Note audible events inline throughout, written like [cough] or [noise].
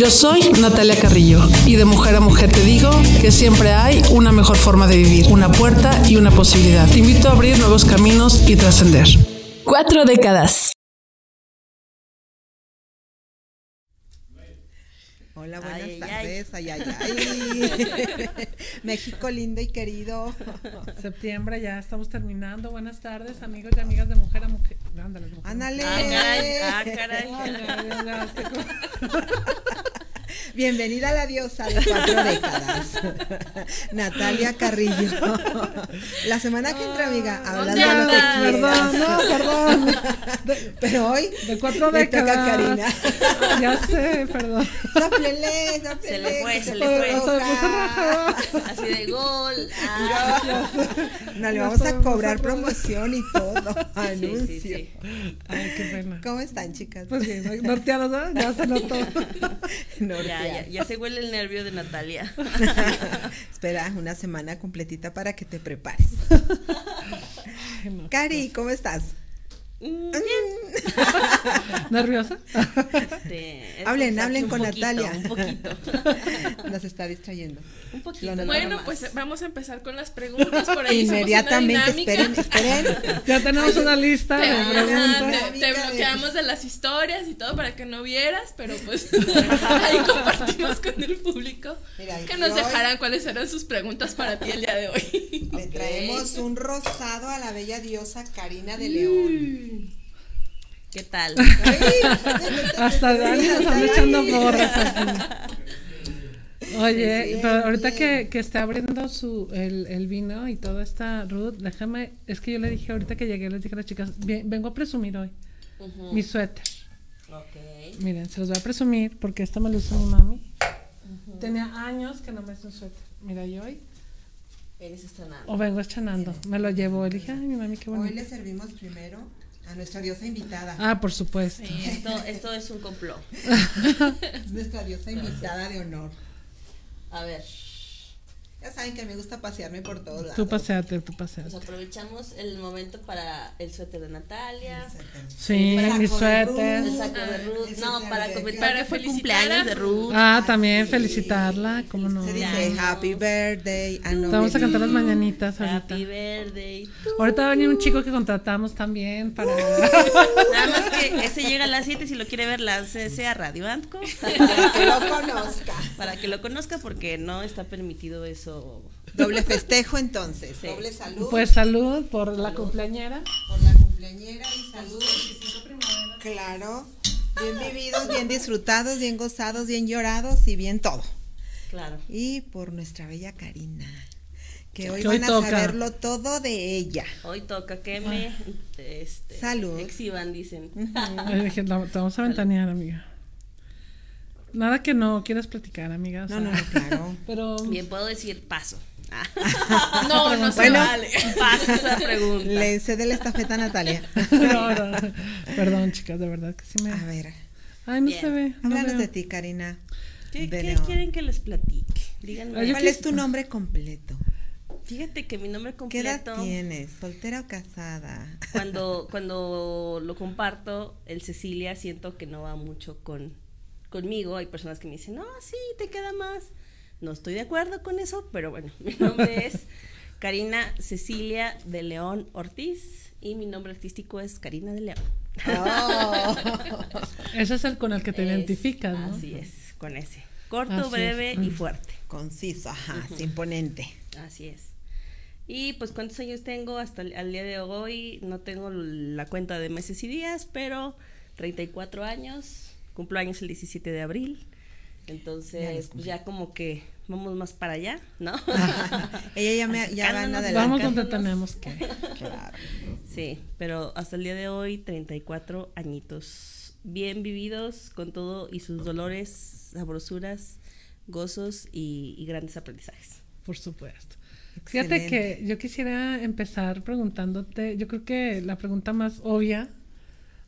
Yo soy Natalia Carrillo y de mujer a mujer te digo que siempre hay una mejor forma de vivir, una puerta y una posibilidad. Te invito a abrir nuevos caminos y trascender. Cuatro décadas. Hola, buenas Ay, tardes. Ay, ay, ay. [laughs] México lindo y querido. Septiembre, ya estamos terminando. Buenas tardes, amigos y amigas de Mujer a Mujer. Ándale, mujer. Ándale. Ah, caray, ah, caray. Bienvenida a la diosa de cuatro [laughs] décadas. Natalia Carrillo. La semana que entra, amiga, hablas de lo que quieras. Perdón, no, perdón. Pero hoy De cuatro toca décadas. a Karina. Ya sé, perdón. Sóplele, sóplele, Se le fue, se se le fue. Así de gol. Ah, No, le vamos a cobrar promoción y todo. [laughs] Anuncio. sí, sí. Ay, qué pena. ¿Cómo están, chicas? Pues bien, norteados, ¿verdad? Ya se notó. [laughs] Ya, Nortear. ya, ya se huele el nervio de Natalia. [laughs] Espera una semana completita para que te prepares. [laughs] Ay. Cari, ¿cómo estás? Mm, [laughs] ¿Nerviosa? este, Hablen, hablen con poquito, Natalia. Un poquito. [laughs] Nos está distrayendo. Un poquito. Nada Bueno, más. pues vamos a empezar con las preguntas por ahí. somos una Inmediatamente, esperen, esperen. [laughs] Ya tenemos una lista Te, de preguntas. te- te bloqueamos de las historias y todo para que no vieras, pero pues ahí compartimos con el público Mira, que nos hoy- dejaran cuáles eran sus preguntas para ti el día de hoy. Le traemos un rosado a la bella diosa Karina de León. ¿Qué tal? [laughs] Hasta Dani nos anda echando porras aquí. Oye, Sí, sí, pero ahorita que, que está abriendo su el, el vino y todo está Ruth, déjame, es que yo le dije ahorita que llegué, les dije a las chicas, "Bien, vengo a presumir hoy mi suéter. Ok. Miren, se los voy a presumir porque esta me lo hizo mi mami. Tenía años que no me hizo un suéter. Mira, yo hoy Eres estrenado. o vengo estrenando. Me lo llevo. Le dije, ay, mi mami, qué Hoy bonito. le servimos primero a nuestra diosa invitada. Ah, por supuesto. Esto, esto es un complot. [laughs] Es nuestra diosa invitada de honor. A ver, Ya saben que me gusta pasearme por todos lados. Tú paseate, tú pues paseate. aprovechamos el momento para el suéter de Natalia. Sí, El mi de suéter. El saco de Ah, Ruth. ese No, para comentar para que fue cumpleaños de Ruth. Ah, también felicitarla, cómo no. Se dice. Happy Birthday. a vamos a cantar las mañanitas ahorita. Happy birthday. Ahorita va a venir un chico que contratamos también para. [laughs] Nada más que ese llega a las 7 si lo quiere ver, láncese a Radio Antco Para que lo conozca. para que lo conozca porque no está permitido eso. Doble festejo entonces. Sí. Doble salud Pues salud por la cumpleañera. por la cumpleañera y salud. Claro. Bien vividos, bien disfrutados, bien gozados, bien llorados y bien todo. Claro. Y por nuestra bella Karina. Que hoy Que hoy van a saberlo todo de ella. Hoy toca que me este, Salud. exhiban, dicen. Te vamos a ventanear, amiga. Nada que no quieras platicar, amiga. o No, sea, no, no, claro. [laughs] Pero Bien, puedo decir paso. Ah, [laughs] No, no se Bueno. vale. paso esa pregunta. Le cede la estafeta a Natalia. [laughs] no, no. Perdón, chicas, de verdad que sí me. A ver, Ay, no Bien. se ve. no háblanos de ti, Karina. ¿Qué, de qué León. quieren que les platique? Díganme. ¿Cuál es tu nombre completo? Fíjate que mi nombre ¿Qué edad completo, tienes? ¿Soltera o casada? cuando, cuando lo comparto, el Cecilia, siento que no va mucho con conmigo. Hay personas que me dicen, no, sí, te queda más. No estoy de acuerdo con eso, pero bueno, mi nombre [laughs] es Karina Cecilia de León Ortiz y mi nombre artístico es Karina de León. Oh. [laughs] Ese es el con el que te Es- identificas, ¿no? Así es, con ese. Corto, Así es. breve y fuerte. Conciso, ajá, imponente. Así es. Y pues cuántos años tengo hasta el al día de hoy, no tengo la cuenta de meses y días, pero 34 años, cumplo años el 17 de abril. Entonces, pues ya como que vamos más para allá, ¿no? [laughs] Ella ya, me, ya adelante. Vamos donde tenemos que. Claro. Sí, pero hasta el día de hoy, 34 añitos. Bien vividos con todo y sus dolores, sabrosuras, gozos y, y grandes aprendizajes. Por supuesto. Fíjate que yo quisiera empezar preguntándote, yo creo que la pregunta más obvia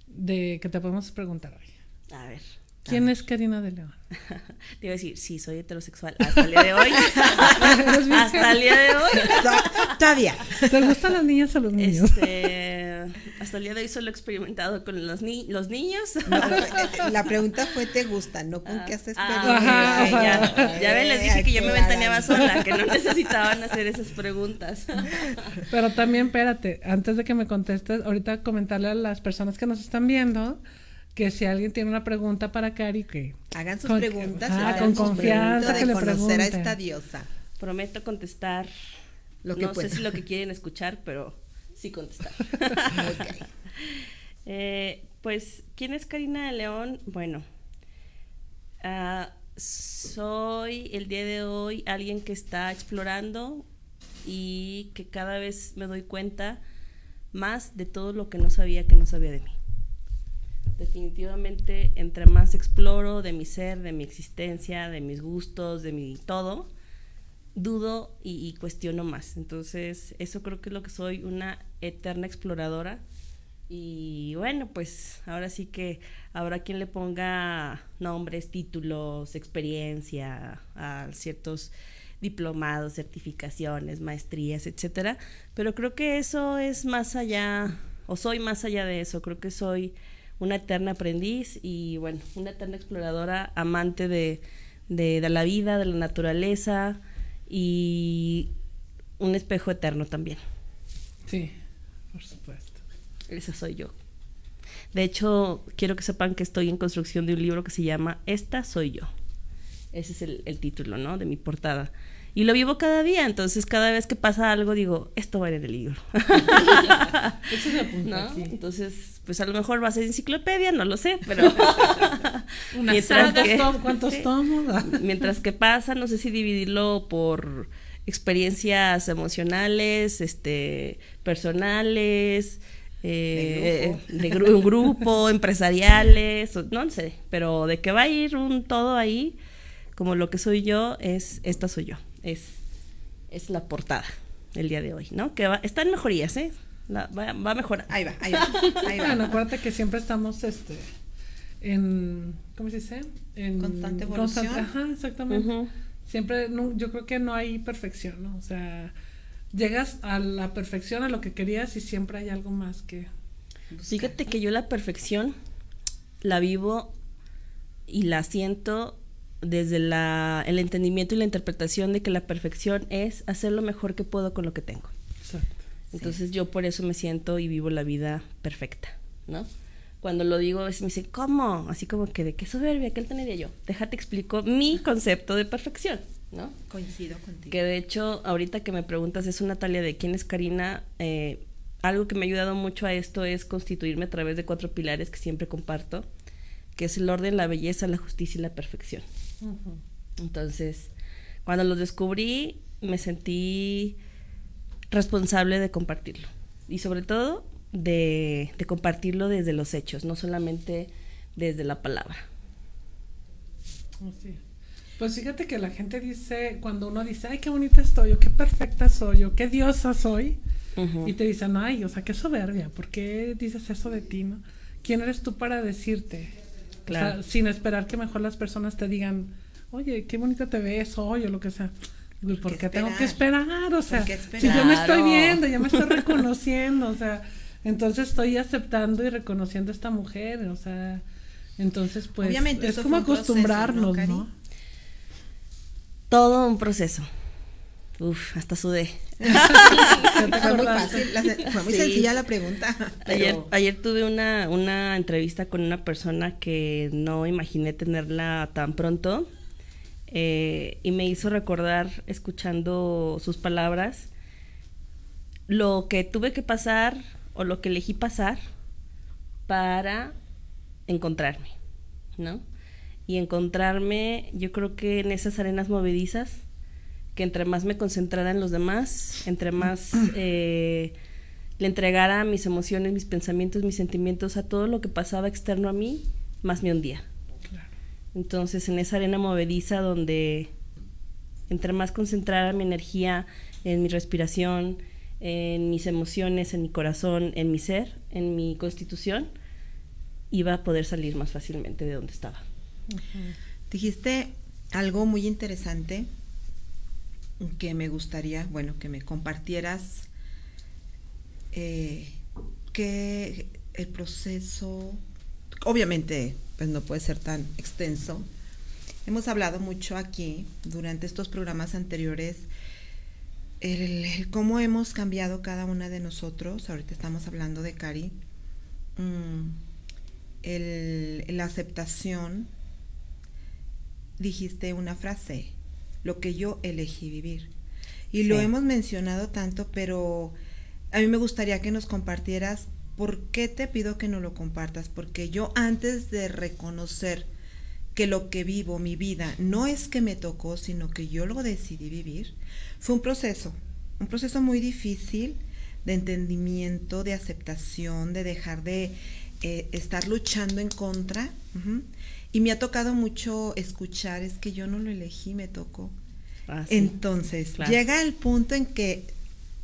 de que te podemos preguntar hoy. A ver, ¿Quién es Karina de León? [laughs] te iba a decir, sí, soy heterosexual hasta el día de hoy. [laughs] hasta el día de hoy. To- Todavía. ¿Te gustan las niñas o los niños? Este, hasta el día de hoy solo he experimentado con los, ni- los niños. No, eh, la pregunta fue ¿te gusta? No con qué has Ah, Ajá, experimentado. ok, ya, ya ven, les dije que yo me ventaneaba sola, que no necesitaban hacer esas preguntas. [laughs] Pero también, espérate, antes de que me contestes, ahorita comentarle a las personas que nos están viendo que si alguien tiene una pregunta para Cari, que Hagan sus Con- preguntas. hagan con confianza que le conocer a esta diosa. Prometo contestar. Lo que no pueda. sé si lo que quieren escuchar, pero sí contestar. [laughs] Eh, pues, ¿quién es Karina de León? Bueno, ah, soy el día de hoy alguien que está explorando y que cada vez me doy cuenta más de todo lo que no sabía que no sabía de mí. Definitivamente, entre más exploro de mi ser, de mi existencia, de mis gustos, de mi todo, dudo y, cuestiono más. Entonces, eso creo que es lo que soy, una eterna exploradora. Y bueno, pues ahora sí que habrá quien le ponga nombres, títulos, experiencia a ciertos diplomados, certificaciones, maestrías, etcétera. Pero creo que eso es más allá, o soy más allá de eso. Creo que soy una eterna aprendiz y bueno, una eterna exploradora, amante de, de, de la vida, de la naturaleza y un espejo eterno también. sí, por supuesto. Esa soy yo. De hecho, quiero que sepan que estoy en construcción de un libro que se llama Esta soy yo. Ese es el, el título, ¿no? De mi portada. Y lo vivo cada día, entonces cada vez que pasa algo digo, esto va [laughs] en el libro. Eso se apunta ¿No? Entonces, pues a lo mejor va a ser enciclopedia, no lo sé, pero... [laughs] Una Mientras saga. que- ¿Cuántos, tom- cuántos [laughs] sí. tomos? Mientras que pasa, no sé si dividirlo por experiencias emocionales, este, personales, eh, de, gru- un grupo, empresariales, no sé, pero de que va a ir un todo ahí, como lo que soy yo, es esta soy yo, es, es la portada el día de hoy, ¿no? Que va, está en mejorías, ¿eh? La- va, va a mejorar. Ahí va, ahí va, ahí va. [laughs] Bueno, acuérdate que siempre estamos este en ¿cómo se dice? En Constante evolución. ajá, exactamente. Siempre no, yo creo que no hay perfección, ¿no? O sea, llegas a la perfección a lo que querías y siempre hay algo más que Fíjate que yo la perfección la vivo y la siento desde la, el entendimiento y la interpretación de que la perfección es hacer lo mejor que puedo con lo que tengo. exacto. Entonces yo por eso me siento y vivo la vida perfecta, ¿no? Cuando lo digo a veces me dicen, ¿cómo? Así como que de qué soberbia, ¿qué tendría yo? Déjate explico mi concepto de perfección, ¿no? Coincido contigo. Que de hecho, ahorita que me preguntas eso, Natalia, de quién es Karina, eh, algo que me ha ayudado mucho a esto es constituirme a través de cuatro pilares que siempre comparto, que es el orden, la belleza, la justicia y la perfección. Entonces, cuando los descubrí, me sentí responsable de compartirlo. Y sobre todo, de, de compartirlo desde los hechos, no solamente desde la palabra. Así es. Pues fíjate que la gente dice, cuando uno dice, ay, qué bonita estoy, o qué perfecta soy, o qué diosa soy, y te dicen, ay, o sea, qué soberbia, ¿por qué dices eso de ti, no? ¿Quién eres tú para decirte? O Claro. sea, sin esperar que mejor las personas te digan, oye, qué bonita te ves hoy, o lo que sea. ¿Por, qué tengo que esperar? O sea, si yo me estoy viendo, ya me estoy [laughs] reconociendo, o sea, entonces estoy aceptando y reconociendo a esta mujer, o sea, entonces pues Obviamente, es como proceso, acostumbrarnos. ¿no? Todo un proceso. Uf, hasta sudé. [laughs] Fue muy fácil, la- fue muy Sí. sencilla la pregunta. [laughs] Ayer tuve una, una entrevista con una persona que no imaginé tenerla tan pronto eh, y me hizo recordar, escuchando sus palabras, lo que tuve que pasar o lo que elegí pasar para encontrarme, ¿no? Y encontrarme, yo creo que en esas arenas movedizas, que entre más me concentrara en los demás, entre más [clears throat] eh, le entregara mis emociones, mis pensamientos, mis sentimientos a todo lo que pasaba externo a mí, más me hundía. Entonces, en esa arena movediza donde entre más concentrara mi energía en mi respiración, en mis emociones, en mi corazón, en mi ser, en mi constitución, iba a poder salir más fácilmente de donde estaba. Dijiste algo muy interesante que me gustaría, bueno, que me compartieras, eh, que el proceso, obviamente, pues no puede ser tan extenso. Hemos hablado mucho aquí durante estos programas anteriores el, cómo hemos cambiado cada una de nosotros. Ahorita estamos hablando de Cari. Mm, la aceptación. Dijiste una frase, lo que yo elegí vivir. Y lo hemos mencionado tanto, pero a mí me gustaría que nos compartieras por qué te pido que no lo compartas. Porque yo antes de reconocer que lo que vivo, mi vida, no es que me tocó, sino que yo lo decidí vivir, fue un proceso, un proceso muy difícil de entendimiento, de aceptación, de dejar de eh, estar luchando en contra. Y me ha tocado mucho escuchar, es que yo no lo elegí, me tocó. Ah, Entonces, llega el punto en que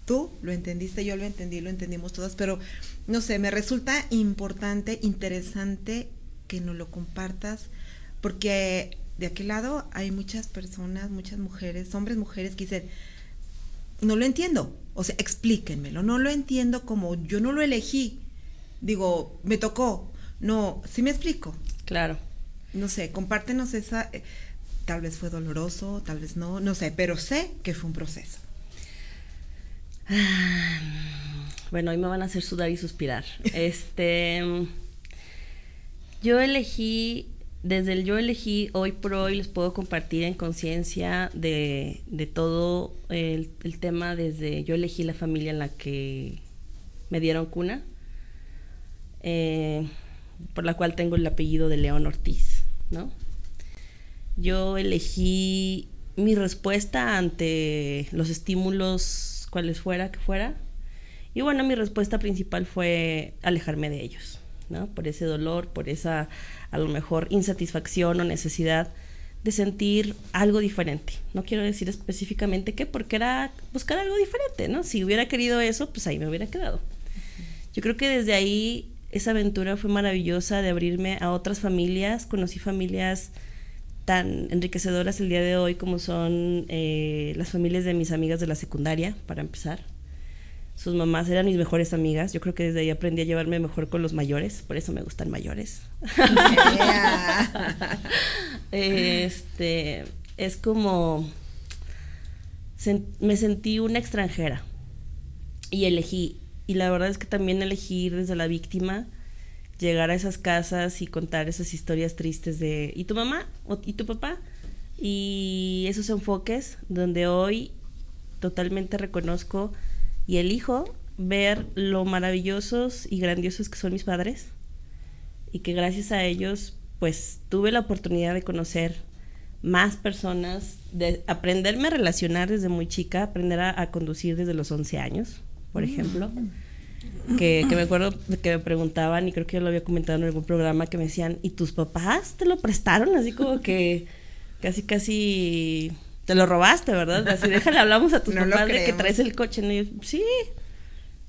tú lo entendiste, yo lo entendí, lo entendimos todas, pero no sé, me resulta importante, interesante que nos lo compartas porque de aquel lado hay muchas personas, muchas mujeres, hombres, mujeres que dicen, no lo entiendo, o sea, explíquenmelo, no lo entiendo como yo no lo elegí, digo, me tocó, no, sí me explico. Claro. No sé, compártenos esa, eh, tal vez fue doloroso, tal vez no, no sé, pero sé que fue un proceso. Bueno, hoy me van a hacer sudar y suspirar. [laughs] este, yo elegí desde el yo elegí, hoy por hoy les puedo compartir en conciencia de, todo el, tema desde yo elegí la familia en la que me dieron cuna, eh, por la cual tengo el apellido de León Ortiz, ¿no? Yo elegí mi respuesta ante los estímulos, cuales fuera que fuera, y bueno, mi respuesta principal fue alejarme de ellos, ¿no? Por ese dolor, por esa a lo mejor insatisfacción o necesidad de sentir algo diferente. No quiero decir específicamente qué, porque era buscar algo diferente, ¿no? Si hubiera querido eso, pues ahí me hubiera quedado. Yo creo que desde ahí esa aventura fue maravillosa de abrirme a otras familias. Conocí familias tan enriquecedoras el día de hoy como son eh, las familias de mis amigas de la secundaria, para empezar sus mamás eran mis mejores amigas. Yo creo que desde ahí aprendí a llevarme mejor con los mayores, por eso me gustan mayores. [laughs] [laughs] este, es como me sentí una extranjera y elegí y la verdad es que también elegí desde la víctima llegar a esas casas y contar esas historias tristes de ¿y tu mamá? ¿y tu papá? Y esos enfoques donde hoy totalmente reconozco y elijo ver lo maravillosos y grandiosos que son mis padres y que gracias a ellos pues tuve la oportunidad de conocer más personas, de aprenderme a relacionar desde muy chica, aprender a, conducir desde los 11 años, por ejemplo. Que, que, me acuerdo que me preguntaban, y creo que yo lo había comentado en algún programa, que me decían, ¿y tus papás te lo prestaron? Así como que casi, casi te lo robaste, ¿verdad? Así, [laughs] déjale, hablamos a tus papás de que traes el coche. Y yo, sí.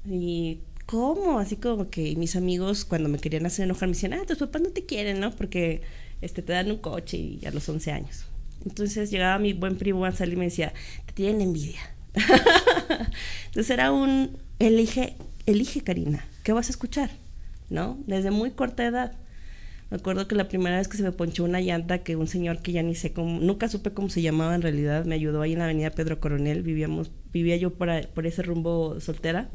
Y, ¿cómo? Así como que mis amigos, cuando me querían hacer enojar, me decían, ah, tus papás no te quieren, ¿no? Porque este, te dan un coche y a los 11 años. Entonces llegaba mi buen primo a salir y me decía, te tienen envidia. [laughs] Entonces era un, elige, elige, Karina, ¿qué vas a escuchar? ¿No? Desde muy corta edad. Me acuerdo que la primera vez que se me ponchó una llanta, que un señor que ya ni sé cómo, nunca supe cómo se llamaba en realidad, me ayudó ahí en la avenida Pedro Coronel, vivíamos, vivía yo por, por ese rumbo soltera.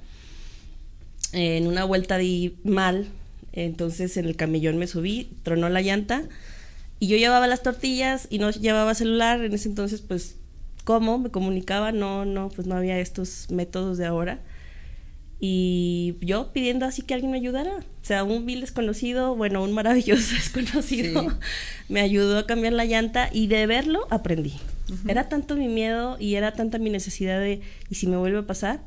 En una vuelta di mal, entonces en el camellón me subí, tronó la llanta y yo llevaba las tortillas y no llevaba celular, en ese entonces pues, ¿cómo? Me comunicaba, no, no, pues no había estos métodos de ahora. y yo pidiendo así que alguien me ayudara. O sea, un vil desconocido, bueno, un maravilloso [laughs] desconocido, me ayudó a cambiar la llanta y de verlo aprendí. Era tanto mi miedo y era tanta mi necesidad de, ¿y si me vuelve a pasar?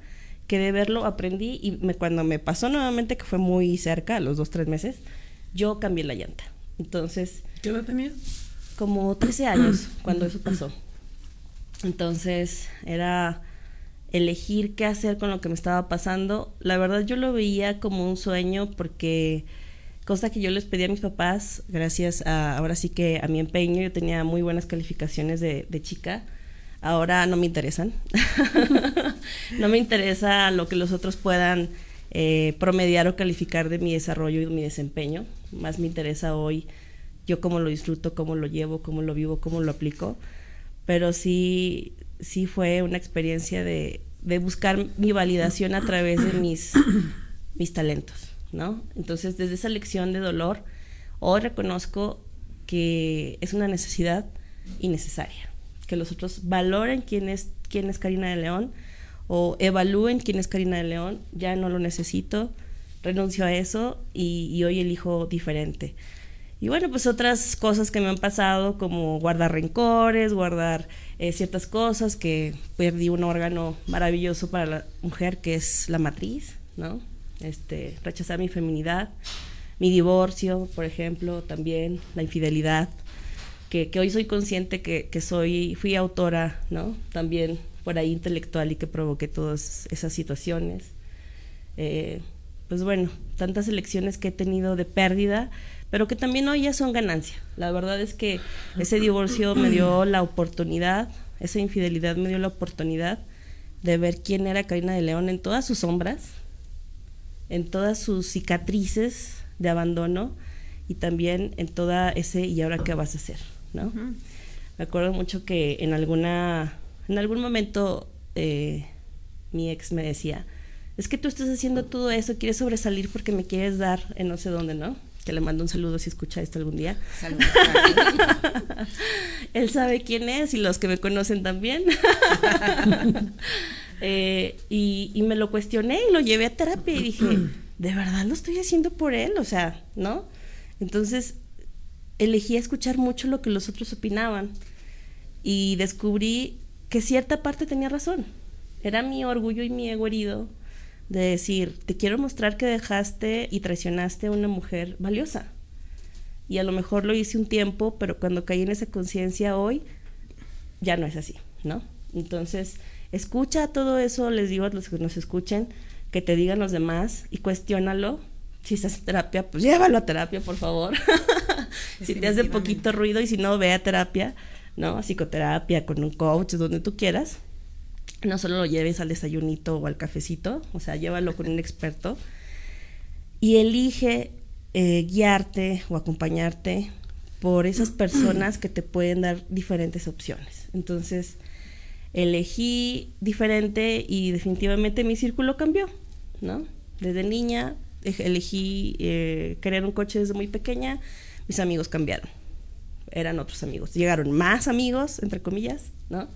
Que de verlo aprendí y me, cuando me pasó nuevamente, que fue muy cerca, a los dos, tres meses, yo cambié la llanta. Entonces... ¿Qué edad tenía? Como 13 años cuando eso pasó. Entonces era elegir qué hacer con lo que me estaba pasando. La verdad yo lo veía como un sueño porque cosa que yo les pedí a mis papás, gracias a, ahora sí que a mi empeño, yo tenía muy buenas calificaciones de, chica, ahora no me interesan. [laughs] no me interesa lo que los otros puedan eh, promediar o calificar de mi desarrollo y de mi desempeño, más me interesa hoy yo cómo lo disfruto, cómo lo llevo, cómo lo vivo, cómo lo aplico, pero sí, sí fue una experiencia de, de buscar mi validación a través de mis, mis talentos. ¿no? Entonces, desde esa lección de dolor, hoy reconozco que es una necesidad innecesaria, que los otros valoren quién es, quién es Karina de León o evalúen quién es Karina de León, ya no lo necesito, renuncio a eso y, hoy elijo diferente. Y bueno, pues otras cosas que me han pasado, como guardar rencores, guardar eh, ciertas cosas, que perdí un órgano maravilloso para la mujer que es la matriz, ¿no? este, rechazar mi feminidad, mi divorcio, por ejemplo, también la infidelidad, que, hoy soy consciente que, soy, fui autora, ¿no? También por ahí intelectual y que provoqué todas esas situaciones. Eh, pues bueno, tantas elecciones que he tenido de pérdida, pero que también hoy ya son ganancia. La verdad es que ese divorcio me dio [clears throat] la oportunidad, esa infidelidad me dio la oportunidad de ver quién era Karina de León en todas sus sombras, en todas sus cicatrices de abandono y también en toda ese y ahora qué vas a hacer, ¿no? Me acuerdo mucho que en alguna en algún momento eh, mi ex me decía, es que tú estás haciendo todo eso, quieres sobresalir porque me quieres dar en no sé dónde, ¿no? Que le mando un saludo si escucha esto algún día. Saludos. [laughs] Él sabe quién es y los que me conocen también. [laughs] Eh, y, me lo cuestioné y lo llevé a terapia y dije, ¿de verdad lo estoy haciendo por él? O sea, ¿no? Entonces elegí escuchar mucho lo que los otros opinaban y descubrí que cierta parte tenía razón. Era mi orgullo y mi ego herido de decir, te quiero mostrar que dejaste y traicionaste a una mujer valiosa. Y a lo mejor lo hice un tiempo, pero cuando caí en esa conciencia hoy, ya no es así, ¿no? Entonces, Escucha todo eso, les digo a los que nos escuchen, que te digan los demás y cuestiónalo. Si estás en terapia, pues llévalo a terapia, por favor. [laughs] si te hace poquito ruido y si no, ve a terapia, ¿no? Psicoterapia, con un coach, donde tú quieras. No solo lo lleves al desayunito o al cafecito, o sea, llévalo con un experto. Y elige eh, guiarte o acompañarte por esas personas que te pueden dar diferentes opciones. Entonces, elegí diferente y definitivamente mi círculo cambió, ¿no? Desde niña elegí eh, querer un coche desde muy pequeña, mis amigos cambiaron, eran otros amigos, llegaron más amigos, entre comillas, ¿no?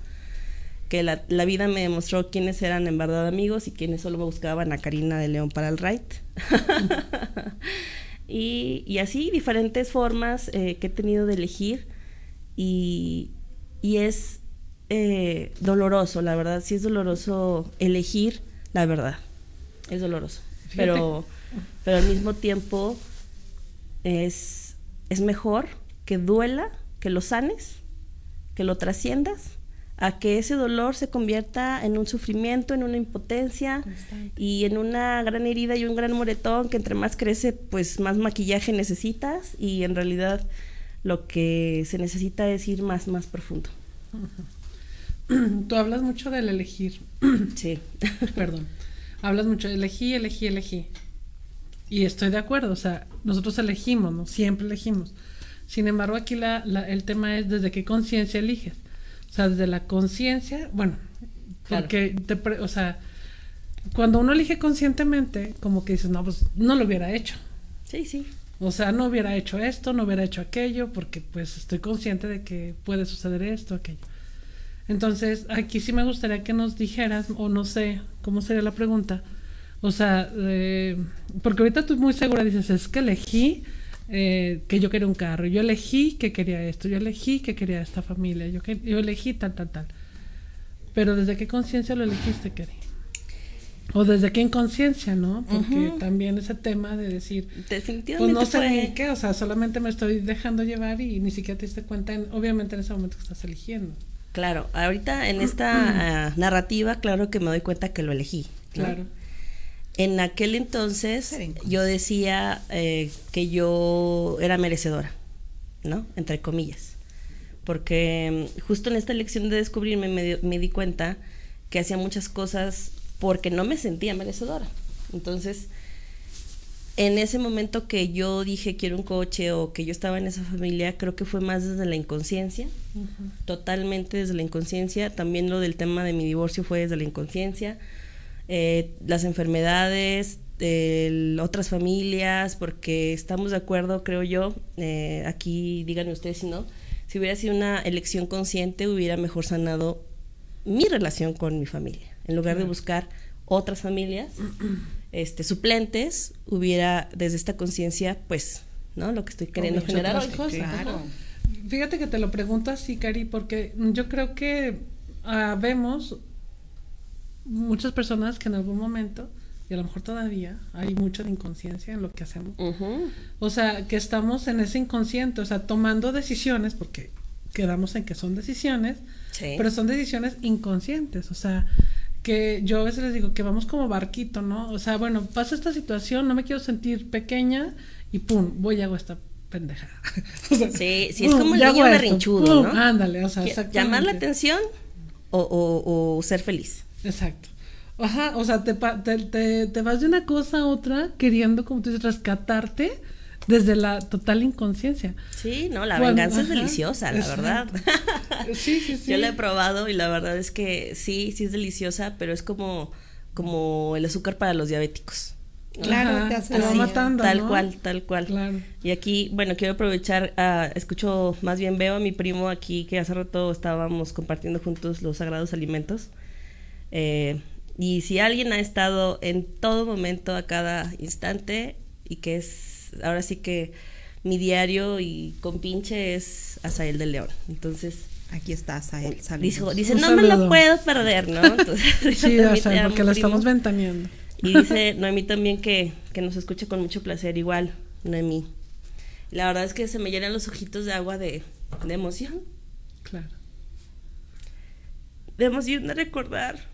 Que la, vida me demostró quiénes eran en verdad amigos y quiénes solo me buscaban a Karina de León para el ride. [laughs] y, así diferentes formas eh, que he tenido de elegir y, y es eh, doloroso, la verdad, sí es doloroso elegir la verdad, es doloroso, pero, pero al mismo tiempo es, es mejor que duela, que lo sanes, que lo trasciendas, a que ese dolor se convierta en un sufrimiento, en una impotencia y en una gran herida y un gran moretón que entre más crece, pues más maquillaje necesitas y en realidad lo que se necesita es ir más, más profundo. [clears throat] tú hablas mucho del elegir. [coughs] Sí. [coughs] Perdón. Hablas mucho de elegí, elegí, elegí. Y estoy de acuerdo, o sea, nosotros elegimos, ¿no? Siempre elegimos. Sin embargo, aquí la, el tema es desde qué conciencia eliges. O sea, desde la conciencia, bueno, porque, te, o sea, cuando uno elige conscientemente, como que dices, no, pues no lo hubiera hecho. Sí, sí. O sea, no hubiera hecho esto, no hubiera hecho aquello, porque pues estoy consciente de que puede suceder esto, aquello. Entonces, aquí sí me gustaría que nos dijeras, o no sé cómo sería la pregunta, O sea, eh, porque ahorita tú muy segura dices, es que elegí eh, que yo quería un carro, yo elegí que quería esto, yo elegí que quería esta familia, yo, que, yo elegí tal, tal, tal. Pero ¿desde qué conciencia lo elegiste, Keri? O desde qué inconsciencia, ¿no? Porque también ese tema de decir, Definitivamente pues no sé ni qué, o sea, solamente me estoy dejando llevar y ni siquiera te diste cuenta, en- obviamente en ese momento que estás eligiendo. Claro, ahorita en esta ah, narrativa, claro que me doy cuenta que lo elegí. ¿no? Claro. En aquel entonces yo decía eh, que yo era merecedora, ¿no? Entre comillas. Porque mm, justo en esta elección de descubrirme me di cuenta que hacía muchas cosas porque no me sentía merecedora. Entonces, en ese momento que yo dije quiero un coche o que yo estaba en esa familia, creo que fue más desde la inconsciencia, totalmente desde la inconsciencia. También lo del tema de mi divorcio fue desde la inconsciencia. Eh, las enfermedades, el- otras familias, porque estamos de acuerdo, creo yo, eh, aquí díganme ustedes si no, si hubiera sido una elección consciente hubiera mejor sanado mi relación con mi familia. En lugar de buscar otras familias este, suplentes, hubiera desde esta conciencia, pues, ¿no? Lo que estoy queriendo generar hoy. Claro. Fíjate que te lo pregunto así, Cari, porque yo creo que ah, vemos muchas personas que en algún momento, y a lo mejor todavía, hay mucha de inconsciencia en lo que hacemos. O sea, que estamos en ese inconsciente, o sea, tomando decisiones, porque quedamos en que son decisiones, Sí. pero son decisiones inconscientes, o sea, que yo a veces les digo que vamos como barquito, ¿no? O sea, bueno, pasa esta situación, no me quiero sentir pequeña y pum, voy y hago esta pendejada. [laughs] O sea, Sí, sí, es pum, como el niño berrinchudo, ¿no? Ándale, o sea. Llamar la atención o, o- o ser feliz. Exacto. Ajá, o sea, te, pa- te, te, te vas de una cosa a otra queriendo, como tú dices, rescatarte desde la total inconsciencia. Sí, no, la venganza es deliciosa, la exacto. verdad. Sí, [laughs] sí, sí. Yo la he probado y la verdad es que sí, sí es deliciosa, pero es como, como el azúcar para los diabéticos. Claro, Ajá, te hace te va matando. Tal ¿no? cual, tal cual. Claro. Y aquí, bueno, quiero aprovechar, ah, escucho, más bien veo a mi primo aquí que hace rato estábamos compartiendo juntos los sagrados alimentos. Eh, y si alguien ha estado en todo momento, a cada instante, y que es, ahora sí que mi diario y compinche es Azael de León. Entonces, Aquí está, Sael. dice, Saludos. dice Un no me lo puedo perder, ¿no? Entonces, [laughs] Sí, amo, porque la estamos ventaneando. Y dice [laughs] Noemí también que, que nos escucha con mucho placer, igual, Noemí. La verdad es que se me llenan los ojitos de agua de, de emoción. Claro. De emoción de recordar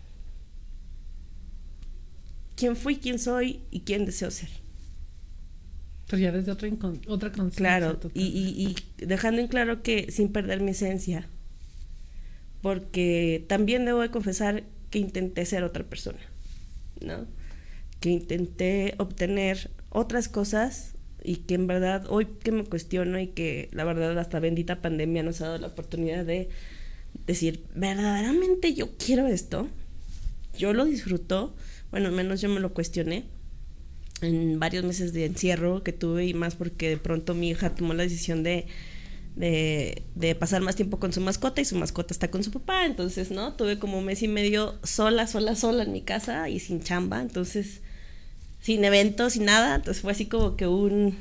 quién fui, quién soy y quién deseo ser. Pero ya desde otra, otra conciencia. Claro, y, y dejando en claro que sin perder mi esencia, porque también debo de confesar que intenté ser otra persona, ¿no? Que intenté obtener otras cosas y que en verdad hoy que me cuestiono y que la verdad hasta bendita pandemia nos ha dado la oportunidad de decir, verdaderamente yo quiero esto, yo lo disfruto, bueno, menos yo me lo cuestioné en varios meses de encierro que tuve y más porque de pronto mi hija tomó la decisión de, de, de pasar más tiempo con su mascota y su mascota está con su papá, entonces, ¿no? Tuve como un mes y medio sola, sola, sola en mi casa y sin chamba, entonces, sin eventos, sin nada, entonces fue así como que un